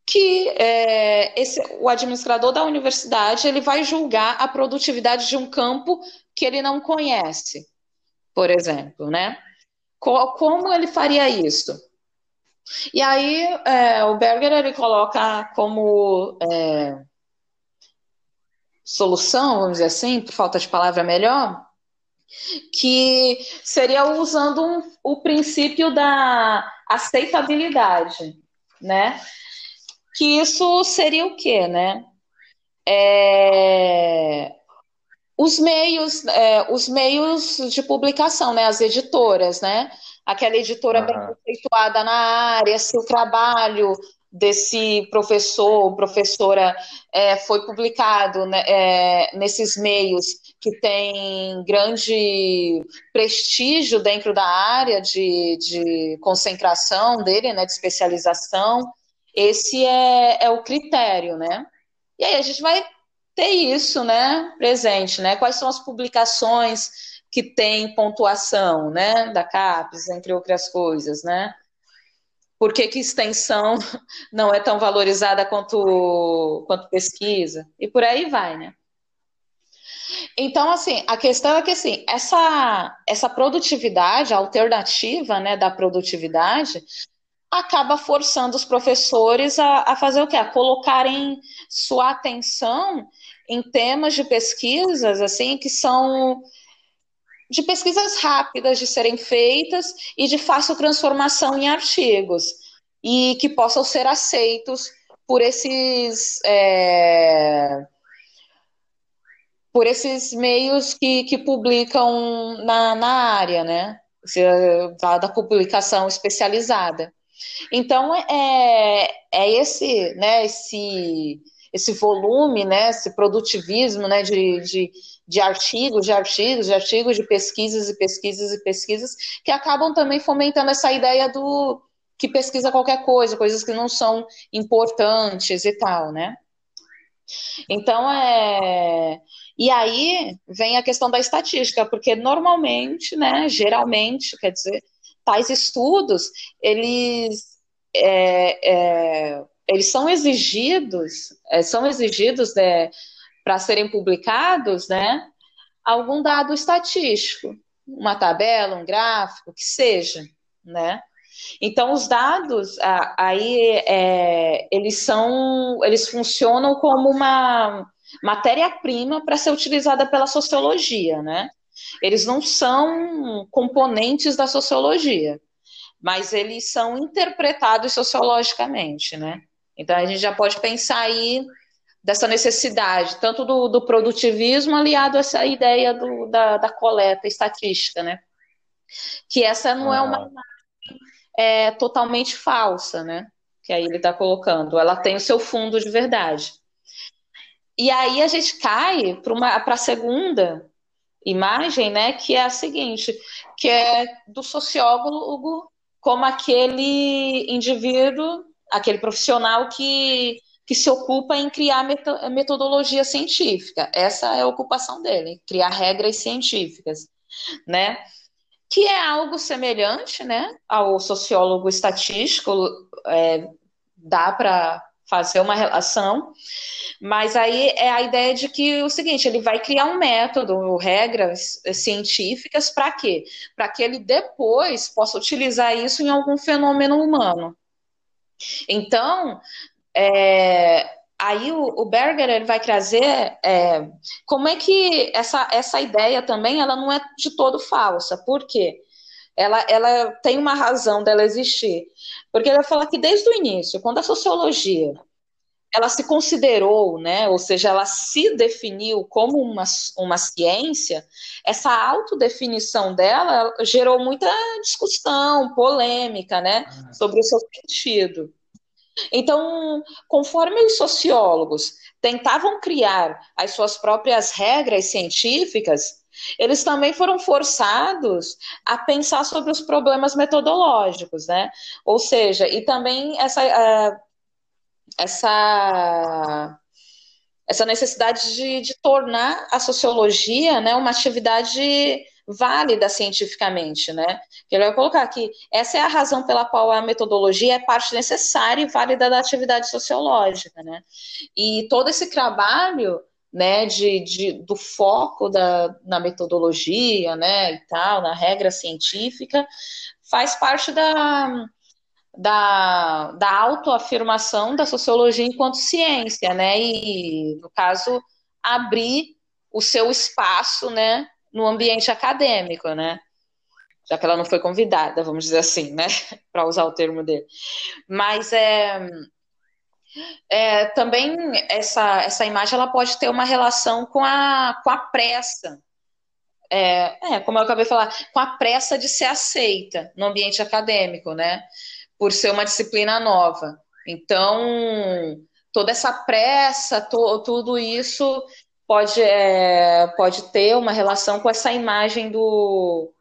que é, esse, o administrador da universidade ele vai julgar a produtividade de um campo que ele não conhece, por exemplo, né? Como ele faria isso? E aí é, o Berger ele coloca como é, solução, vamos dizer assim, por falta de palavra melhor, que seria usando um, o princípio da aceitabilidade, né? Que isso seria o quê, né? É, os meios, é, os meios de publicação, né, as editoras, né, aquela editora uhum. bem conceituada na área, se o trabalho desse professor, professora é, foi publicado né, é, nesses meios que tem grande prestígio dentro da área de, de concentração dele, né, de especialização, esse é, é o critério, né? E aí a gente vai ter isso, né, presente, né? Quais são as publicações que têm pontuação, né, da CAPES, entre outras coisas, né? Por que, que extensão não é tão valorizada quanto, quanto pesquisa? E por aí vai, né? Então, assim, a questão é que, assim, essa, essa produtividade, a alternativa, né, da produtividade, acaba forçando os professores a, a fazer o quê? A colocarem sua atenção em temas de pesquisas, assim, que são de pesquisas rápidas de serem feitas e de fácil transformação em artigos, e que possam ser aceitos por esses... É por esses meios que, que publicam na, na área, né? Da, da publicação especializada. Então, é, é esse, né, esse, esse volume, né, esse produtivismo né, de, de, de artigos, de artigos, de artigos, de pesquisas e pesquisas e pesquisas, que acabam também fomentando essa ideia do que pesquisa qualquer coisa, coisas que não são importantes e tal, né? Então, é, e aí vem a questão da estatística, porque normalmente, né, geralmente, quer dizer, tais estudos, eles, é, é, eles são exigidos, é, são exigidos né, para serem publicados, né, algum dado estatístico, uma tabela, um gráfico, que seja, né? Então, os dados aí é, eles são, eles funcionam como uma matéria-prima para ser utilizada pela sociologia, né? Eles não são componentes da sociologia, mas eles são interpretados sociologicamente, né? Então a gente já pode pensar aí dessa necessidade, tanto do, do produtivismo aliado a essa ideia do, da, da, coleta estatística, né? Que essa não ah. é uma é, totalmente falsa, né? Que aí ele está colocando. Ela tem o seu fundo de verdade. E aí a gente cai para a segunda imagem, né, que é a seguinte, que é do sociólogo como aquele indivíduo, aquele profissional que, que se ocupa em criar metodologia científica. Essa é a ocupação dele, criar regras científicas, né? Que é algo semelhante, né, ao sociólogo estatístico, é, dá para fazer uma relação, mas aí é a ideia de que o seguinte, ele vai criar um método, regras científicas para quê? Para que ele depois possa utilizar isso em algum fenômeno humano. Então, é, aí o, o, Berger ele vai trazer é, como é que essa, essa ideia também ela não é de todo falsa. Por quê? Ela, ela tem uma razão dela existir. Porque ele vai falar que desde o início, quando a sociologia ela se considerou, né, ou seja, ela se definiu como uma, uma ciência, essa autodefinição dela gerou muita discussão, polêmica, né, sobre o seu sentido. Então, conforme os sociólogos tentavam criar as suas próprias regras científicas, eles também foram forçados a pensar sobre os problemas metodológicos, né? Ou seja, e também essa, uh, essa, essa necessidade de, de tornar a sociologia né, uma atividade válida cientificamente, né? Ele vai colocar que essa é a razão pela qual a metodologia é parte necessária e válida da atividade sociológica, né? E todo esse trabalho, né, de, de do foco da, na metodologia, né, e tal, na regra científica, faz parte da, da, da autoafirmação da sociologia enquanto ciência, né? E, no caso, abrir o seu espaço, né, no ambiente acadêmico, né? Já que ela não foi convidada, vamos dizer assim, né? Para usar o termo dele. Mas é, é, também essa, essa imagem ela pode ter uma relação com a, com a pressa. É, é, como eu acabei de falar, com a pressa de ser aceita no ambiente acadêmico, né? por ser uma disciplina nova. Então, toda essa pressa, to, tudo isso pode, é, pode ter uma relação com essa imagem do,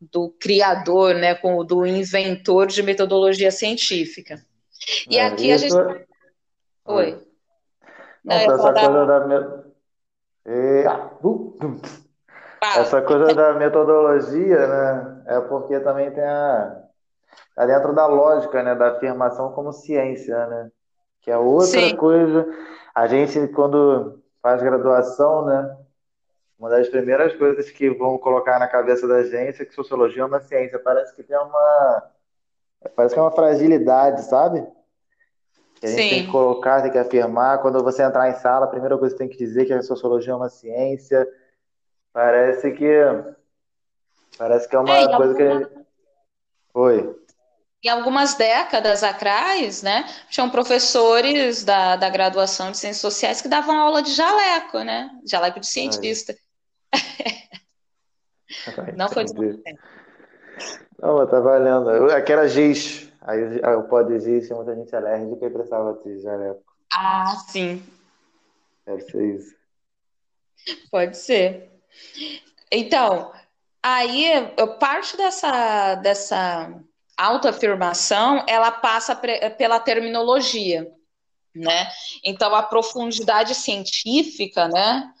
do criador, né, com, do inventor de metodologia científica. E é, aqui a gente. Oi. Nossa, essa coisa da... da... E... Essa coisa da metodologia, né? É porque também tem a. Tá dentro da lógica, né? Da afirmação como ciência, né? Que é outra Sim. coisa. A gente, quando faz graduação, né? Uma das primeiras coisas que vão colocar na cabeça da gente é que sociologia é uma ciência. Parece que tem uma. Parece que é uma fragilidade, sabe? Que a gente Sim. tem que colocar, tem que afirmar. Quando você entrar em sala, a primeira coisa que tem que dizer é que a sociologia é uma ciência Parece que. Parece que é uma é, coisa alguma... que. Oi. Em algumas décadas atrás, né, tinham professores da, da graduação de Ciências Sociais que davam aula de jaleco, né? Jaleco de cientista. Não foi de Não, tá valendo. Aquela giz. Aí o pó de giz, tinha muita gente alérgica e precisava de jaleco. Ah, sim. Deve ser isso. Pode ser. Então, aí parte dessa, dessa autoafirmação, ela passa pela terminologia, né? Então, a profundidade científica, né,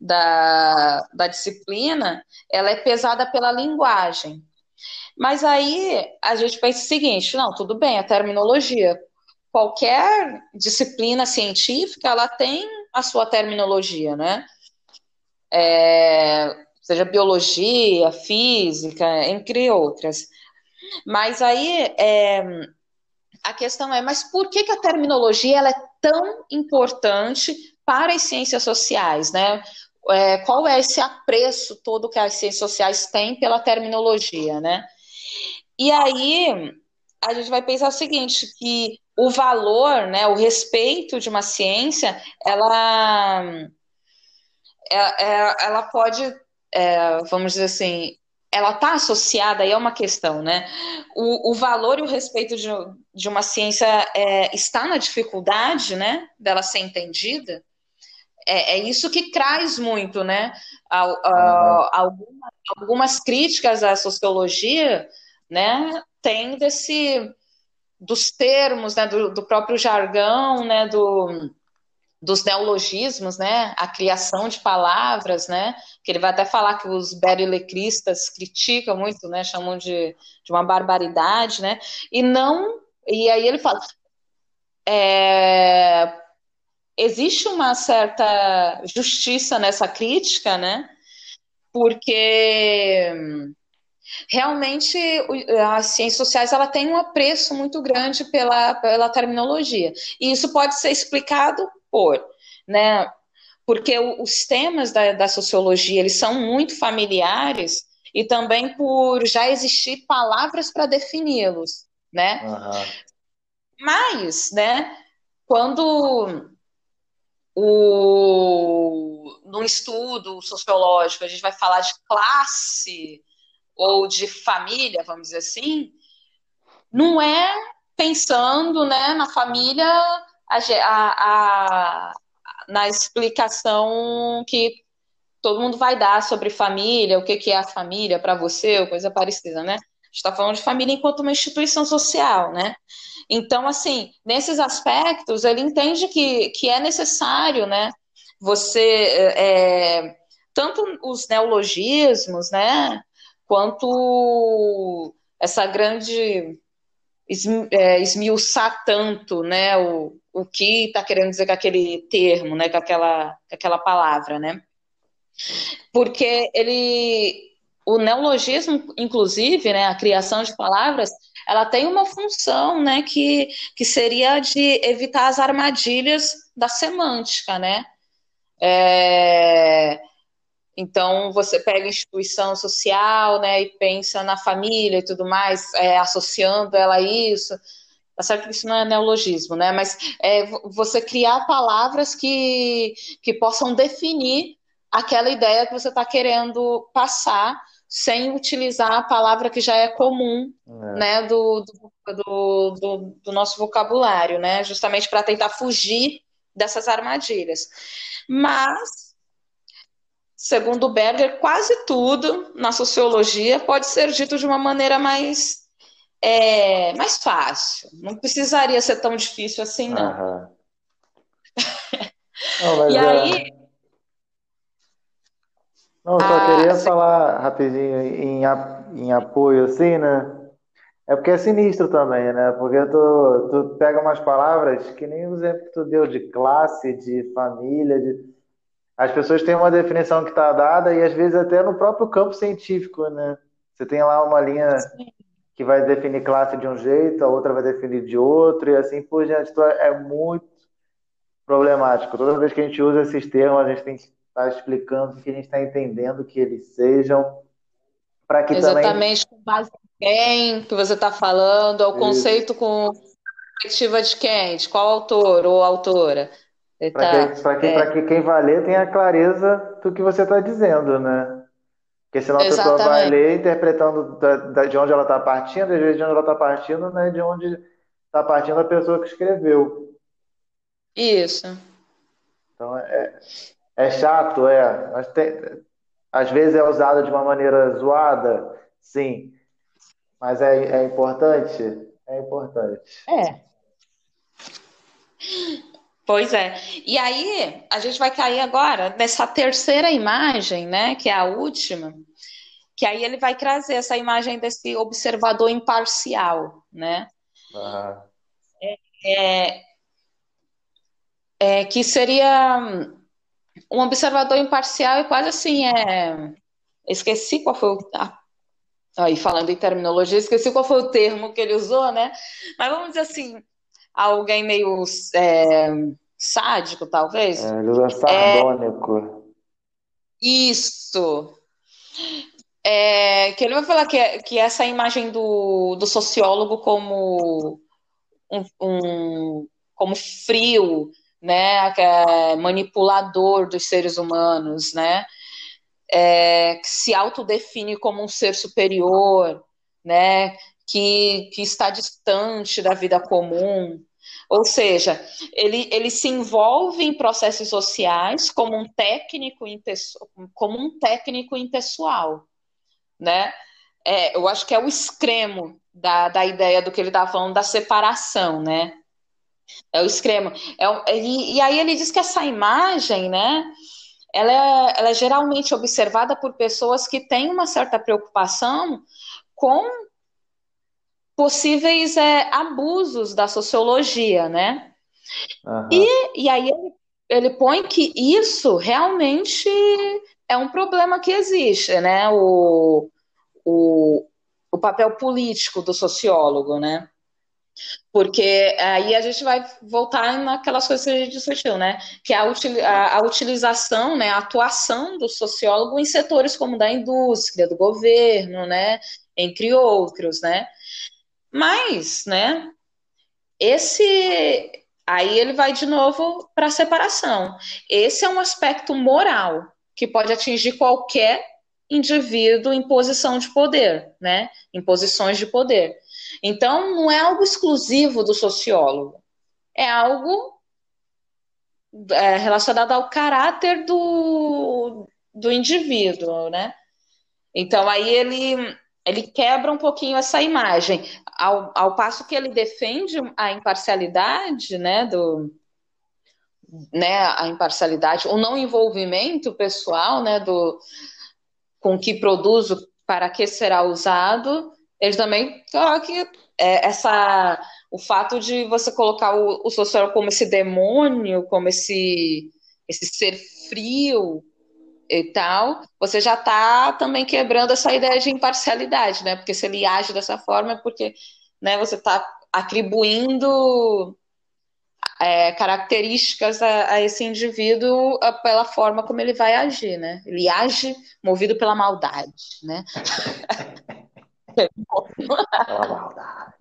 da, da disciplina, ela é pesada pela linguagem. Mas aí a gente pensa o seguinte, não, tudo bem, a terminologia. Qualquer disciplina científica, ela tem a sua terminologia, né? é, seja biologia, física, entre outras. Mas aí é, a questão é, mas por que, que a terminologia ela é tão importante para as ciências sociais, né? É, qual é esse apreço todo que as ciências sociais têm pela terminologia, né? E aí a gente vai pensar o seguinte, que o valor, né, o respeito de uma ciência, ela é, é, ela pode, é, vamos dizer assim, ela está associada, aí é uma questão, né? O, o valor e o respeito de, de uma ciência é, está na dificuldade, né, dela ser entendida. É, é isso que traz muito, né? A, a, algumas, algumas críticas à sociologia, né, tem desse dos termos, né, do, do próprio jargão, né, do dos neologismos, né, a criação de palavras, né, que ele vai até falar que os berilecristas criticam muito, né, chamam de, de uma barbaridade, né, e não, e aí ele fala, é, existe uma certa justiça nessa crítica, né, porque realmente as ciências sociais ela tem um apreço muito grande pela, pela terminologia. E isso pode ser explicado por, né? Porque os temas da, da sociologia eles são muito familiares e também por já existir palavras para defini-los, né? Uhum. Mas, né? Quando o, no estudo sociológico a gente vai falar de classe ou de família, vamos dizer assim, não é pensando né, na família a, a, a, na explicação que todo mundo vai dar sobre família, o que, que é a família para você, ou coisa parecida, né? A gente está falando de família enquanto uma instituição social, né? Então, assim, nesses aspectos, ele entende que, que é necessário, né? Você, é, tanto os neologismos, né? Quanto essa grande é, esmiuçar tanto, né? O, o que está querendo dizer com aquele termo, né, com aquela, com aquela palavra, né? Porque ele, o neologismo, inclusive, né, a criação de palavras, ela tem uma função, né, que, que seria de evitar as armadilhas da semântica, né? É, então, você pega instituição social, né, e pensa na família e tudo mais, é, associando ela a isso. Tá certo que isso não é neologismo, né? Mas é você criar palavras que, que possam definir aquela ideia que você está querendo passar sem utilizar a palavra que já é comum é. né, do, do, do, do, nosso vocabulário, né? Justamente para tentar fugir dessas armadilhas. Mas, segundo Berger, quase tudo na sociologia pode ser dito de uma maneira mais é mais fácil. Não precisaria ser tão difícil assim, não. Não, e é... aí. Não, só ah, queria falar rapidinho em, em apoio, assim, né? É porque é sinistro também, né? Porque tu, tu pega umas palavras que nem o exemplo que tu deu de classe, de família, de... as pessoas têm uma definição que está dada e às vezes até no próprio campo científico, né? Você tem lá uma linha que vai definir classe de um jeito, a outra vai definir de outro e assim por diante. Então é muito problemático. Toda vez que a gente usa esses termos, a gente tem que estar explicando o que a gente está entendendo que eles sejam para que Exatamente, também... com base quem que você está falando, é o conceito com perspectiva de quem, de qual autor ou autora. Para tá, que, é... que quem vai ler tenha clareza do que você está dizendo, né? Porque senão Exatamente. a pessoa vai ler interpretando da, da, de onde ela está partindo, às vezes de onde ela está partindo, né? De onde está partindo a pessoa que escreveu. Isso. Então é, é chato, é. Mas tem, às vezes é usado de uma maneira zoada, sim. Mas é, é importante? É importante. É. Pois é. E aí, a gente vai cair agora nessa terceira imagem, né, que é a última, que aí ele vai trazer essa imagem desse observador imparcial, né? Uhum. É, é, que seria um observador imparcial e quase assim, é, esqueci qual foi a Aí, falando em terminologia, esqueci qual foi o termo que ele usou, né? Mas vamos dizer assim, alguém meio é, sádico, talvez. É, ele usa sardônico. É, isso. É, que ele vai falar que, que essa imagem do, do sociólogo como um, um como frio, né, é manipulador dos seres humanos, né, é, que se autodefine como um ser superior, né, que, que está distante da vida comum. Ou seja, ele, ele se envolve em processos sociais como um técnico como um técnico impessoal, né? É, eu acho que é o extremo da, da ideia do que ele estava falando da separação, né? É o extremo. É, e, e aí ele diz que essa imagem, né? ela é, ela é geralmente observada por pessoas que têm uma certa preocupação com possíveis é, abusos da sociologia, né? Uhum. E, e aí ele, ele põe que isso realmente é um problema que existe, né? O, o, o papel político do sociólogo, né? Porque aí a gente vai voltar naquelas coisas que a gente discutiu, né? Que é a, a, a, utilização, né, a atuação do sociólogo em setores como da indústria, do governo, né? Entre outros, né? Mas, né? Esse aí ele vai de novo para a separação. Esse é um aspecto moral que pode atingir qualquer indivíduo em posição de poder, né? Em posições de poder. Então, não é algo exclusivo do sociólogo, é algo é, relacionado ao caráter do, do indivíduo, né? Então, aí ele, ele quebra um pouquinho essa imagem, ao, ao passo que ele defende a imparcialidade, né, do, né, a imparcialidade, o não envolvimento pessoal, né, do, com que produzo, para que será usado, ele também coloca que é, essa, o fato de você colocar o, o sociólogo como esse demônio, como esse, esse ser frio e tal, você já está também quebrando essa ideia de imparcialidade, né? Porque se ele age dessa forma é porque né, você está atribuindo é, características a, a, esse indivíduo pela forma como ele vai agir, né? Ele age movido pela maldade, né? Pela maldade.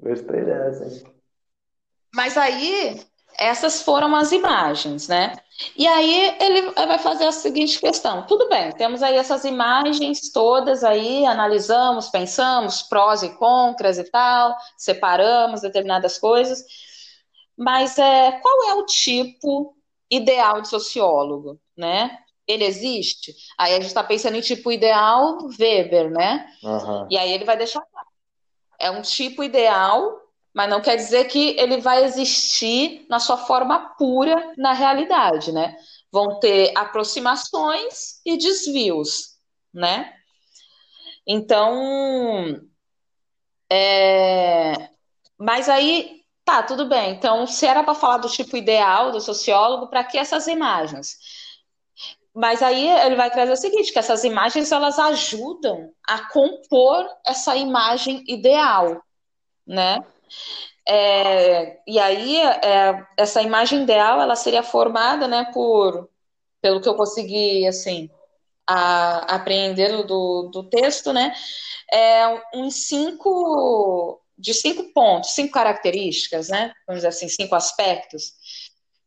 Gostei dessa. Mas aí, essas foram as imagens, né? E aí ele vai fazer a seguinte questão: tudo bem, temos aí essas imagens todas aí, analisamos, pensamos, prós e contras e tal, separamos determinadas coisas, mas é, qual é o tipo ideal de sociólogo, né? Ele existe? Aí a gente está pensando em tipo ideal Weber, né? Uhum. E aí ele vai deixar claro. É um tipo ideal mas não quer dizer que ele vai existir na sua forma pura na realidade, né? Vão ter aproximações e desvios, né? Então, é... mas aí tá, tudo bem. Então, se era para falar do tipo ideal do sociólogo, para que essas imagens? Mas aí ele vai trazer o seguinte, que essas imagens elas ajudam a compor essa imagem ideal, né? É, e aí é, essa imagem ideal ela seria formada, né, por pelo que eu consegui assim a, apreender do, do texto, né, é uns cinco de cinco pontos, cinco características, né, vamos dizer assim, cinco aspectos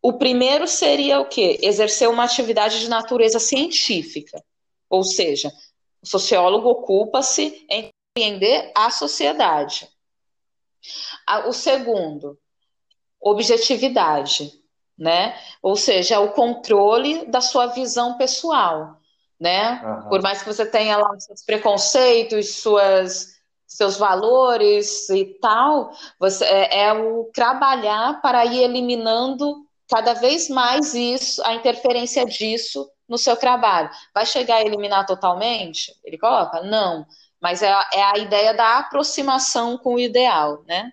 o primeiro seria o quê? Exercer uma atividade de natureza científica, ou seja, o sociólogo ocupa-se em compreender a sociedade. O segundo, objetividade, né? Ou seja, o controle da sua visão pessoal, né? Uhum. Por mais que você tenha lá seus preconceitos, suas seus valores e tal, você é, é o trabalhar para ir eliminando cada vez mais isso, a interferência disso no seu trabalho. Vai chegar a eliminar totalmente? Ele coloca? Não. Mas é, é a ideia da aproximação com o ideal, né?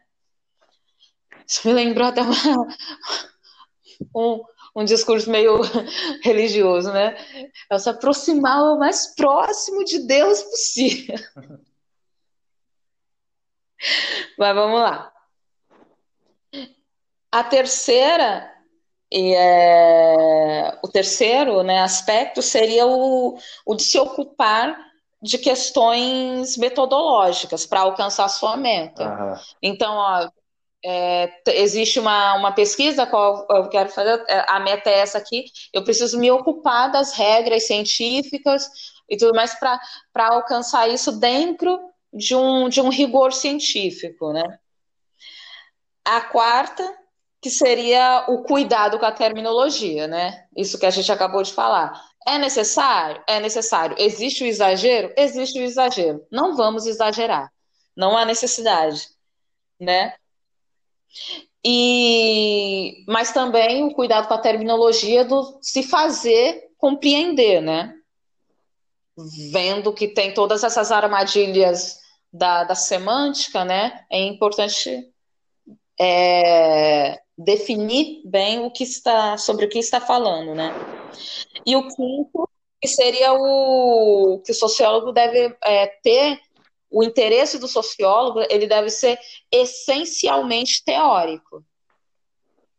Isso me lembrou até uma, um, um discurso meio religioso, né? É se aproximar o mais próximo de Deus possível. Mas vamos lá. A terceira e é, o terceiro né, aspecto seria o, o de se ocupar de questões metodológicas para alcançar a sua meta. Uhum. Então, ó, é, existe uma, uma pesquisa qual eu quero fazer, é, a meta é essa aqui, eu preciso me ocupar das regras científicas e tudo mais para alcançar isso dentro de um, de um rigor científico, né? A quarta que seria o cuidado com a terminologia, né? Isso que a gente acabou de falar. É necessário? É necessário. Existe o exagero? Existe o exagero. Não vamos exagerar. Não há necessidade, né? E mas também o cuidado com a terminologia do se fazer compreender, né? Vendo que tem todas essas armadilhas da, da semântica, né? É importante é, definir bem o que está sobre o que está falando, né? E o quinto que seria o que o sociólogo deve é, ter o interesse do sociólogo ele deve ser essencialmente teórico,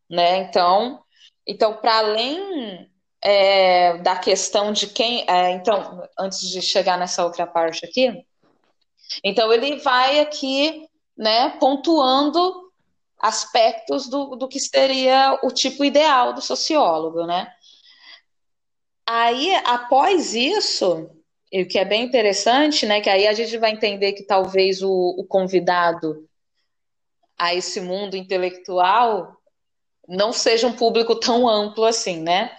né? Então, então para além é, da questão de quem, é, então antes de chegar nessa outra parte aqui, então ele vai aqui, né, pontuando aspectos do, do que seria o tipo ideal do sociólogo, né? Aí, após isso, e o que é bem interessante, né, que aí a gente vai entender que talvez o, o convidado a esse mundo intelectual não seja um público tão amplo assim, né?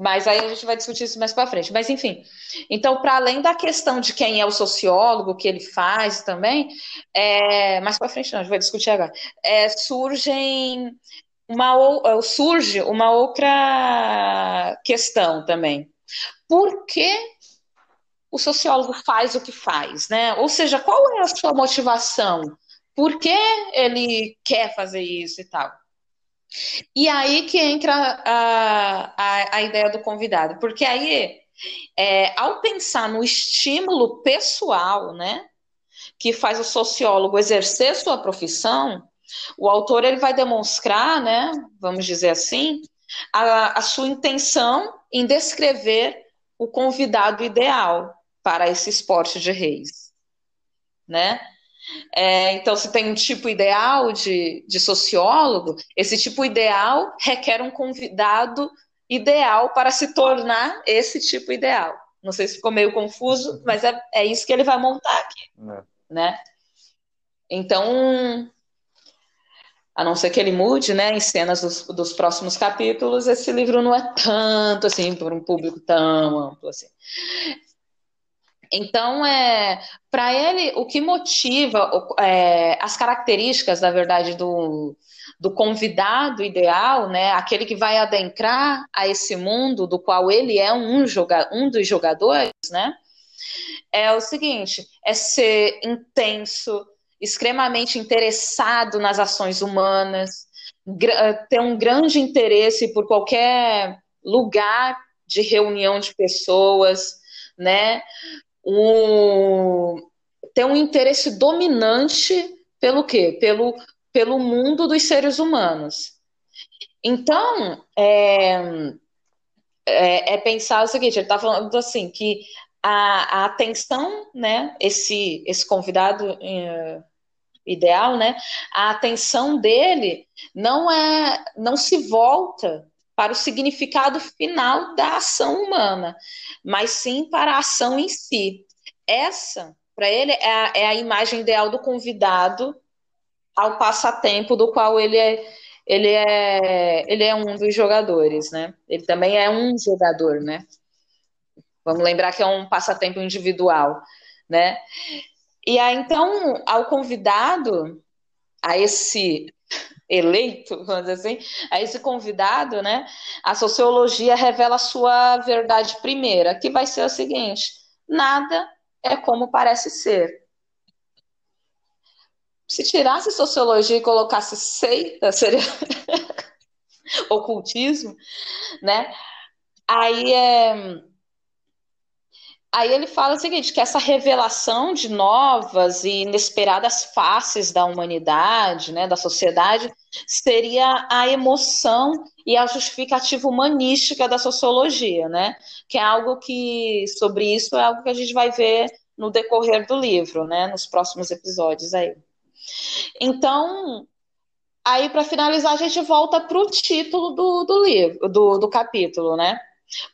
Mas aí a gente vai discutir isso mais para frente. Mas enfim, então para além da questão de quem é o sociólogo, o que ele faz também, é, mais para frente não, a gente vai discutir agora. É, surgem uma é, surge uma outra questão também. Por que o sociólogo faz o que faz, né? Ou seja, qual é a sua motivação? Por que ele quer fazer isso e tal? E aí que entra a, a, a ideia do convidado, porque aí, é, ao pensar no estímulo pessoal, né, que faz o sociólogo exercer sua profissão, o autor ele vai demonstrar, né, vamos dizer assim, a, a sua intenção em descrever o convidado ideal para esse esporte de reis, né? É, então, se tem um tipo ideal de, de sociólogo, esse tipo ideal requer um convidado ideal para se tornar esse tipo ideal. Não sei se ficou meio confuso, mas é, é isso que ele vai montar aqui. É. Né? Então, a não ser que ele mude, né, em cenas dos, dos próximos capítulos, esse livro não é tanto assim para um público tão amplo assim. Então, é, para ele, o que motiva é, as características, na verdade, do, do convidado ideal, né, aquele que vai adentrar a esse mundo do qual ele é um, joga, um dos jogadores, né, é o seguinte: é ser intenso, extremamente interessado nas ações humanas, ter um grande interesse por qualquer lugar de reunião de pessoas, né? Um, tem um interesse dominante pelo quê? Pelo, pelo mundo dos seres humanos. Então, é, é, é pensar o seguinte, ele está falando assim, que a, a, atenção, né, esse, esse convidado é, ideal, né, a atenção dele não é, não se volta para o significado final da ação humana, mas sim para a ação em si. Essa, para ele, é a, é a, imagem ideal do convidado ao passatempo do qual ele é, ele é, ele é um dos jogadores, né? Ele também é um jogador, né? Vamos lembrar que é um passatempo individual, né? E aí, então, ao convidado, a esse eleito, vamos dizer assim, a esse convidado, né, a sociologia revela a sua verdade primeira, que vai ser o seguinte: nada é como parece ser. Se tirasse sociologia e colocasse seita, seria ocultismo, né? Aí é Aí ele fala o seguinte, que essa revelação de novas e inesperadas faces da humanidade, né, da sociedade, seria a emoção e a justificativa humanística da sociologia, né? Que é algo que sobre isso é algo que a gente vai ver no decorrer do livro, né, nos próximos episódios aí. Então, aí para finalizar a gente volta para o título do, do livro, do, do capítulo, né?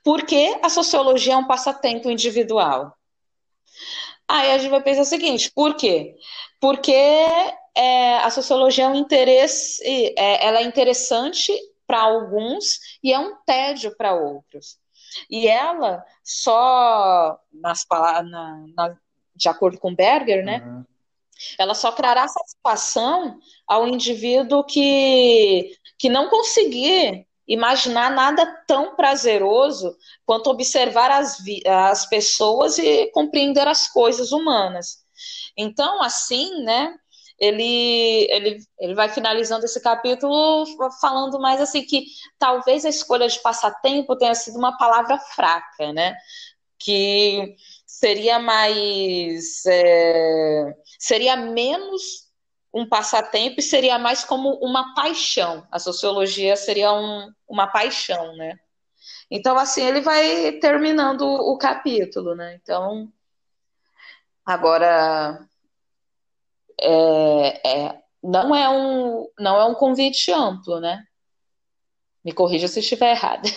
Por que a sociologia é um passatempo individual? Aí a gente vai pensar o seguinte: por quê? Porque é, a sociologia é um interesse, é, ela é interessante para alguns e é um tédio para outros. E ela só, nas na, na, de acordo com Berger, né? Uhum. Ela só trará satisfação ao indivíduo que, que não conseguir imaginar nada tão prazeroso quanto observar as, as pessoas e compreender as coisas humanas. Então, assim, né, ele, ele, ele vai finalizando esse capítulo falando mais assim que talvez a escolha de passatempo tenha sido uma palavra fraca, né? Que seria mais é, seria menos um passatempo seria mais como uma paixão. A sociologia seria um, uma paixão, né? Então, assim, ele vai terminando o capítulo, né? Então, agora, é, é, não, é um, não é um convite amplo, né? Me corrija se estiver errado.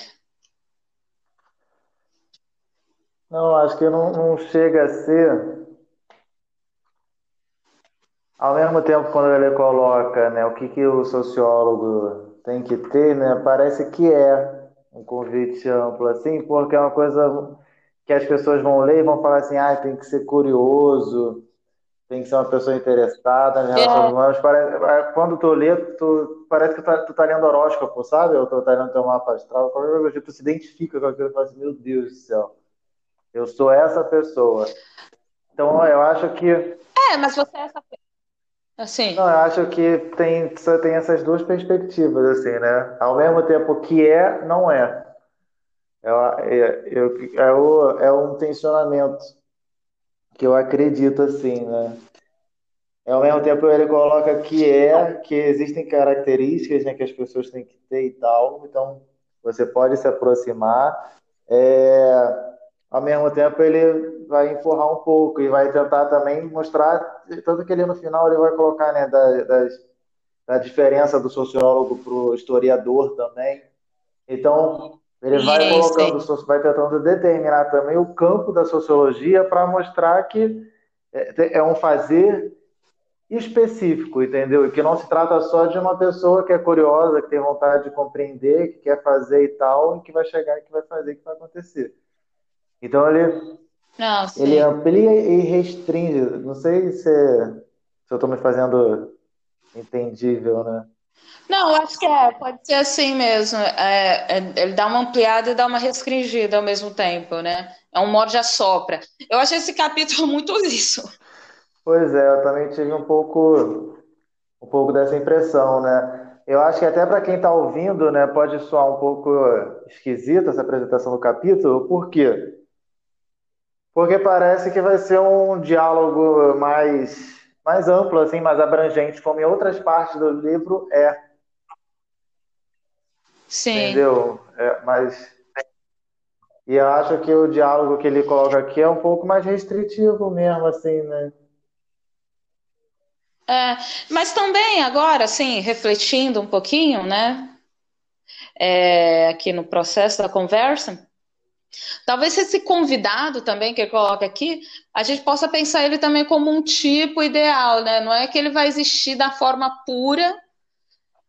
Não, acho que não, não chega a ser ao mesmo tempo, quando ele coloca né, o que, que o sociólogo tem que ter, né, parece que é um convite amplo, assim, porque é uma coisa que as pessoas vão ler e vão falar assim, ah, tem que ser curioso, tem que ser uma pessoa interessada em relações é. humanas. Parece, quando tu lê, tu, parece que tu, tá, tu tá lendo horóscopo, sabe? Ou tu tá lendo teu mapa astral, qualquer coisa, tu se identifica com aquilo e fala assim, meu Deus do céu, eu sou essa pessoa. Então, eu acho que... É, mas você é essa Assim. Não, eu acho que tem, só tem essas duas perspectivas, assim, né? Ao mesmo tempo que é, não é. É, é, é, é, o, é um tensionamento que eu acredito, assim, né? É, ao mesmo tempo ele coloca que é, que existem características né, que as pessoas têm que ter e tal, então você pode se aproximar. É, ao mesmo tempo ele vai empurrar um pouco e vai tentar também mostrar, tanto que ele no final ele vai colocar né, da, das, da diferença do sociólogo para o historiador também. Então, ele vai colocando, vai tentando determinar também o campo da sociologia para mostrar que é, é um fazer específico, entendeu? E que não se trata só de uma pessoa que é curiosa, que tem vontade de compreender, que quer fazer e tal, e que vai chegar e que vai fazer, que vai acontecer. Então ele Não, sim. Ele amplia e restringe. Não sei se, se eu estou me fazendo entendível, né? Não, acho que é, pode ser assim mesmo. É, é, ele dá uma ampliada e dá uma restringida ao mesmo tempo, né? É um morde a sopra. Eu achei esse capítulo muito isso. Pois é, eu também tive um pouco, um pouco dessa impressão, né? Eu acho que até para quem está ouvindo, né, pode soar um pouco esquisita essa apresentação do capítulo, por quê? Porque parece que vai ser um diálogo mais, mais amplo, assim, mais abrangente, como em outras partes do livro é. Sim. Entendeu? É, mas. E eu acho que o diálogo que ele coloca aqui é um pouco mais restritivo mesmo, assim, né? É, mas também agora, assim, refletindo um pouquinho, né? É, aqui no processo da conversa, talvez esse convidado também que ele coloca aqui, a gente possa pensar ele também como um tipo ideal, né? Não é que ele vai existir da forma pura,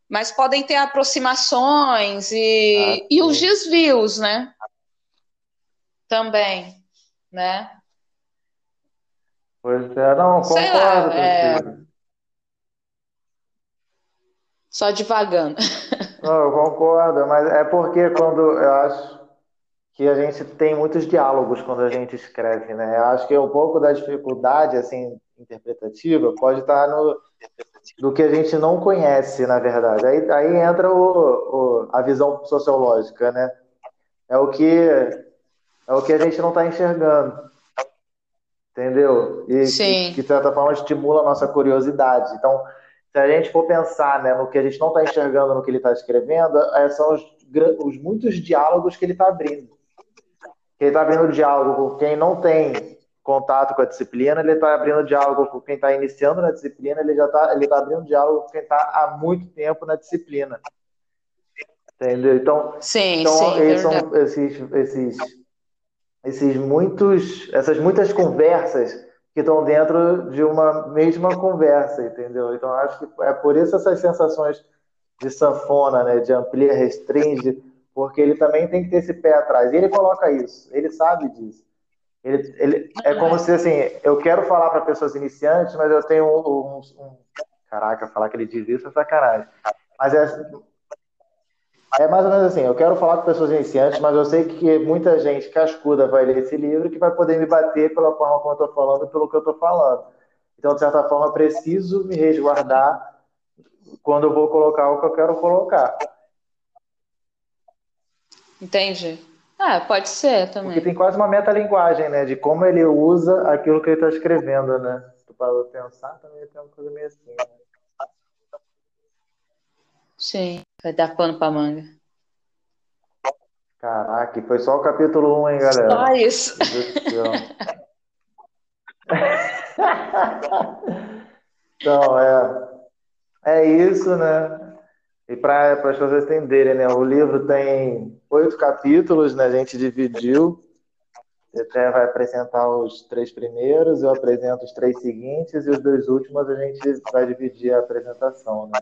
mas podem ter aproximações e, ah, e os desvios, né? Também, né? Pois é, não, concordo. Sei lá, é... Só devagando. Não, eu concordo, mas é porque quando eu acho que a gente tem muitos diálogos quando a gente escreve, né? Eu acho que um pouco da dificuldade assim interpretativa pode estar no do que a gente não conhece, na verdade. Aí, aí entra o, o, a visão sociológica, né? É o que é o que a gente não está enxergando, entendeu? E Sim. que de certa forma estimula a nossa curiosidade. Então, se a gente for pensar né, no que a gente não está enxergando no que ele está escrevendo, é, são os, os, muitos diálogos que ele está abrindo. Ele está abrindo diálogo com quem não tem contato com a disciplina, ele está abrindo diálogo com quem está iniciando na disciplina, ele já está ele tá abrindo diálogo com quem está há muito tempo na disciplina. Entendeu? Então, sim, então sim, esses são esses, esses, esses muitos, essas muitas conversas que estão dentro de uma mesma conversa, entendeu? Então acho que é por isso essas sensações de sanfona, né, de amplia, restringe, porque ele também tem que ter esse pé atrás. E ele coloca isso, ele sabe disso. Ele, ele é como se assim, eu quero falar para pessoas iniciantes, mas eu tenho um, um, um, caraca, falar que ele diz isso é sacanagem. Mas é, é mais ou menos assim, eu quero falar com pessoas iniciantes, mas eu sei que muita gente cascuda vai ler esse livro que vai poder me bater pela forma como eu estou falando, pelo que eu estou falando. Então, de certa forma, preciso me resguardar quando eu vou colocar o que eu quero colocar. Entendi. Ah, pode ser também. Porque tem quase uma metalinguagem, né? De como ele usa aquilo que ele está escrevendo, né? Tu parou pensar, também tem uma coisa meio assim, né? Sim, vai dar pano pra manga. Caraca, foi só o capítulo 1, hein, galera? Só isso. então, é, é isso, né? E para as pessoas entenderem, né? O livro tem oito capítulos, né? A gente dividiu. Você vai apresentar os três primeiros, eu apresento os três seguintes e os dois últimos a gente vai dividir a apresentação, né?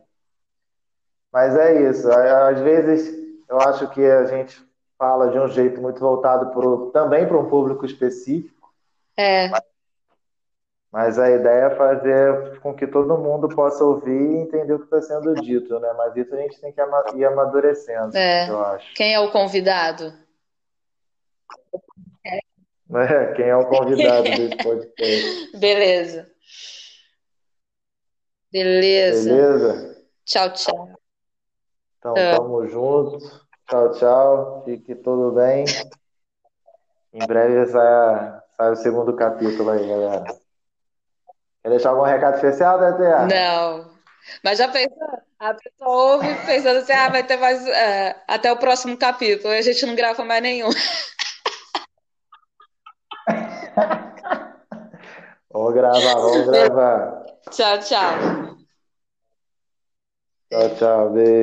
Mas é isso. Às vezes eu acho que a gente fala de um jeito muito voltado pro, também para um público específico. É. Mas a ideia é fazer com que todo mundo possa ouvir e entender o que está sendo dito, né? Mas isso a gente tem que ir amadurecendo, é. eu acho. Quem é o convidado? É, quem é o convidado desse podcast? Beleza. Beleza. Beleza? Tchau, tchau. Então, é. tamo junto. Tchau, tchau. Fique tudo bem. Em breve sai, sai o segundo capítulo aí, galera. Quer deixar algum recado especial, Tetea? Não. Mas já pensou? A pessoa ouve pensando assim, ah, vai ter mais. É, até o próximo capítulo. E a gente não grava mais nenhum. vamos gravar, vamos gravar. Tchau, tchau. Tchau, tchau. Beijo.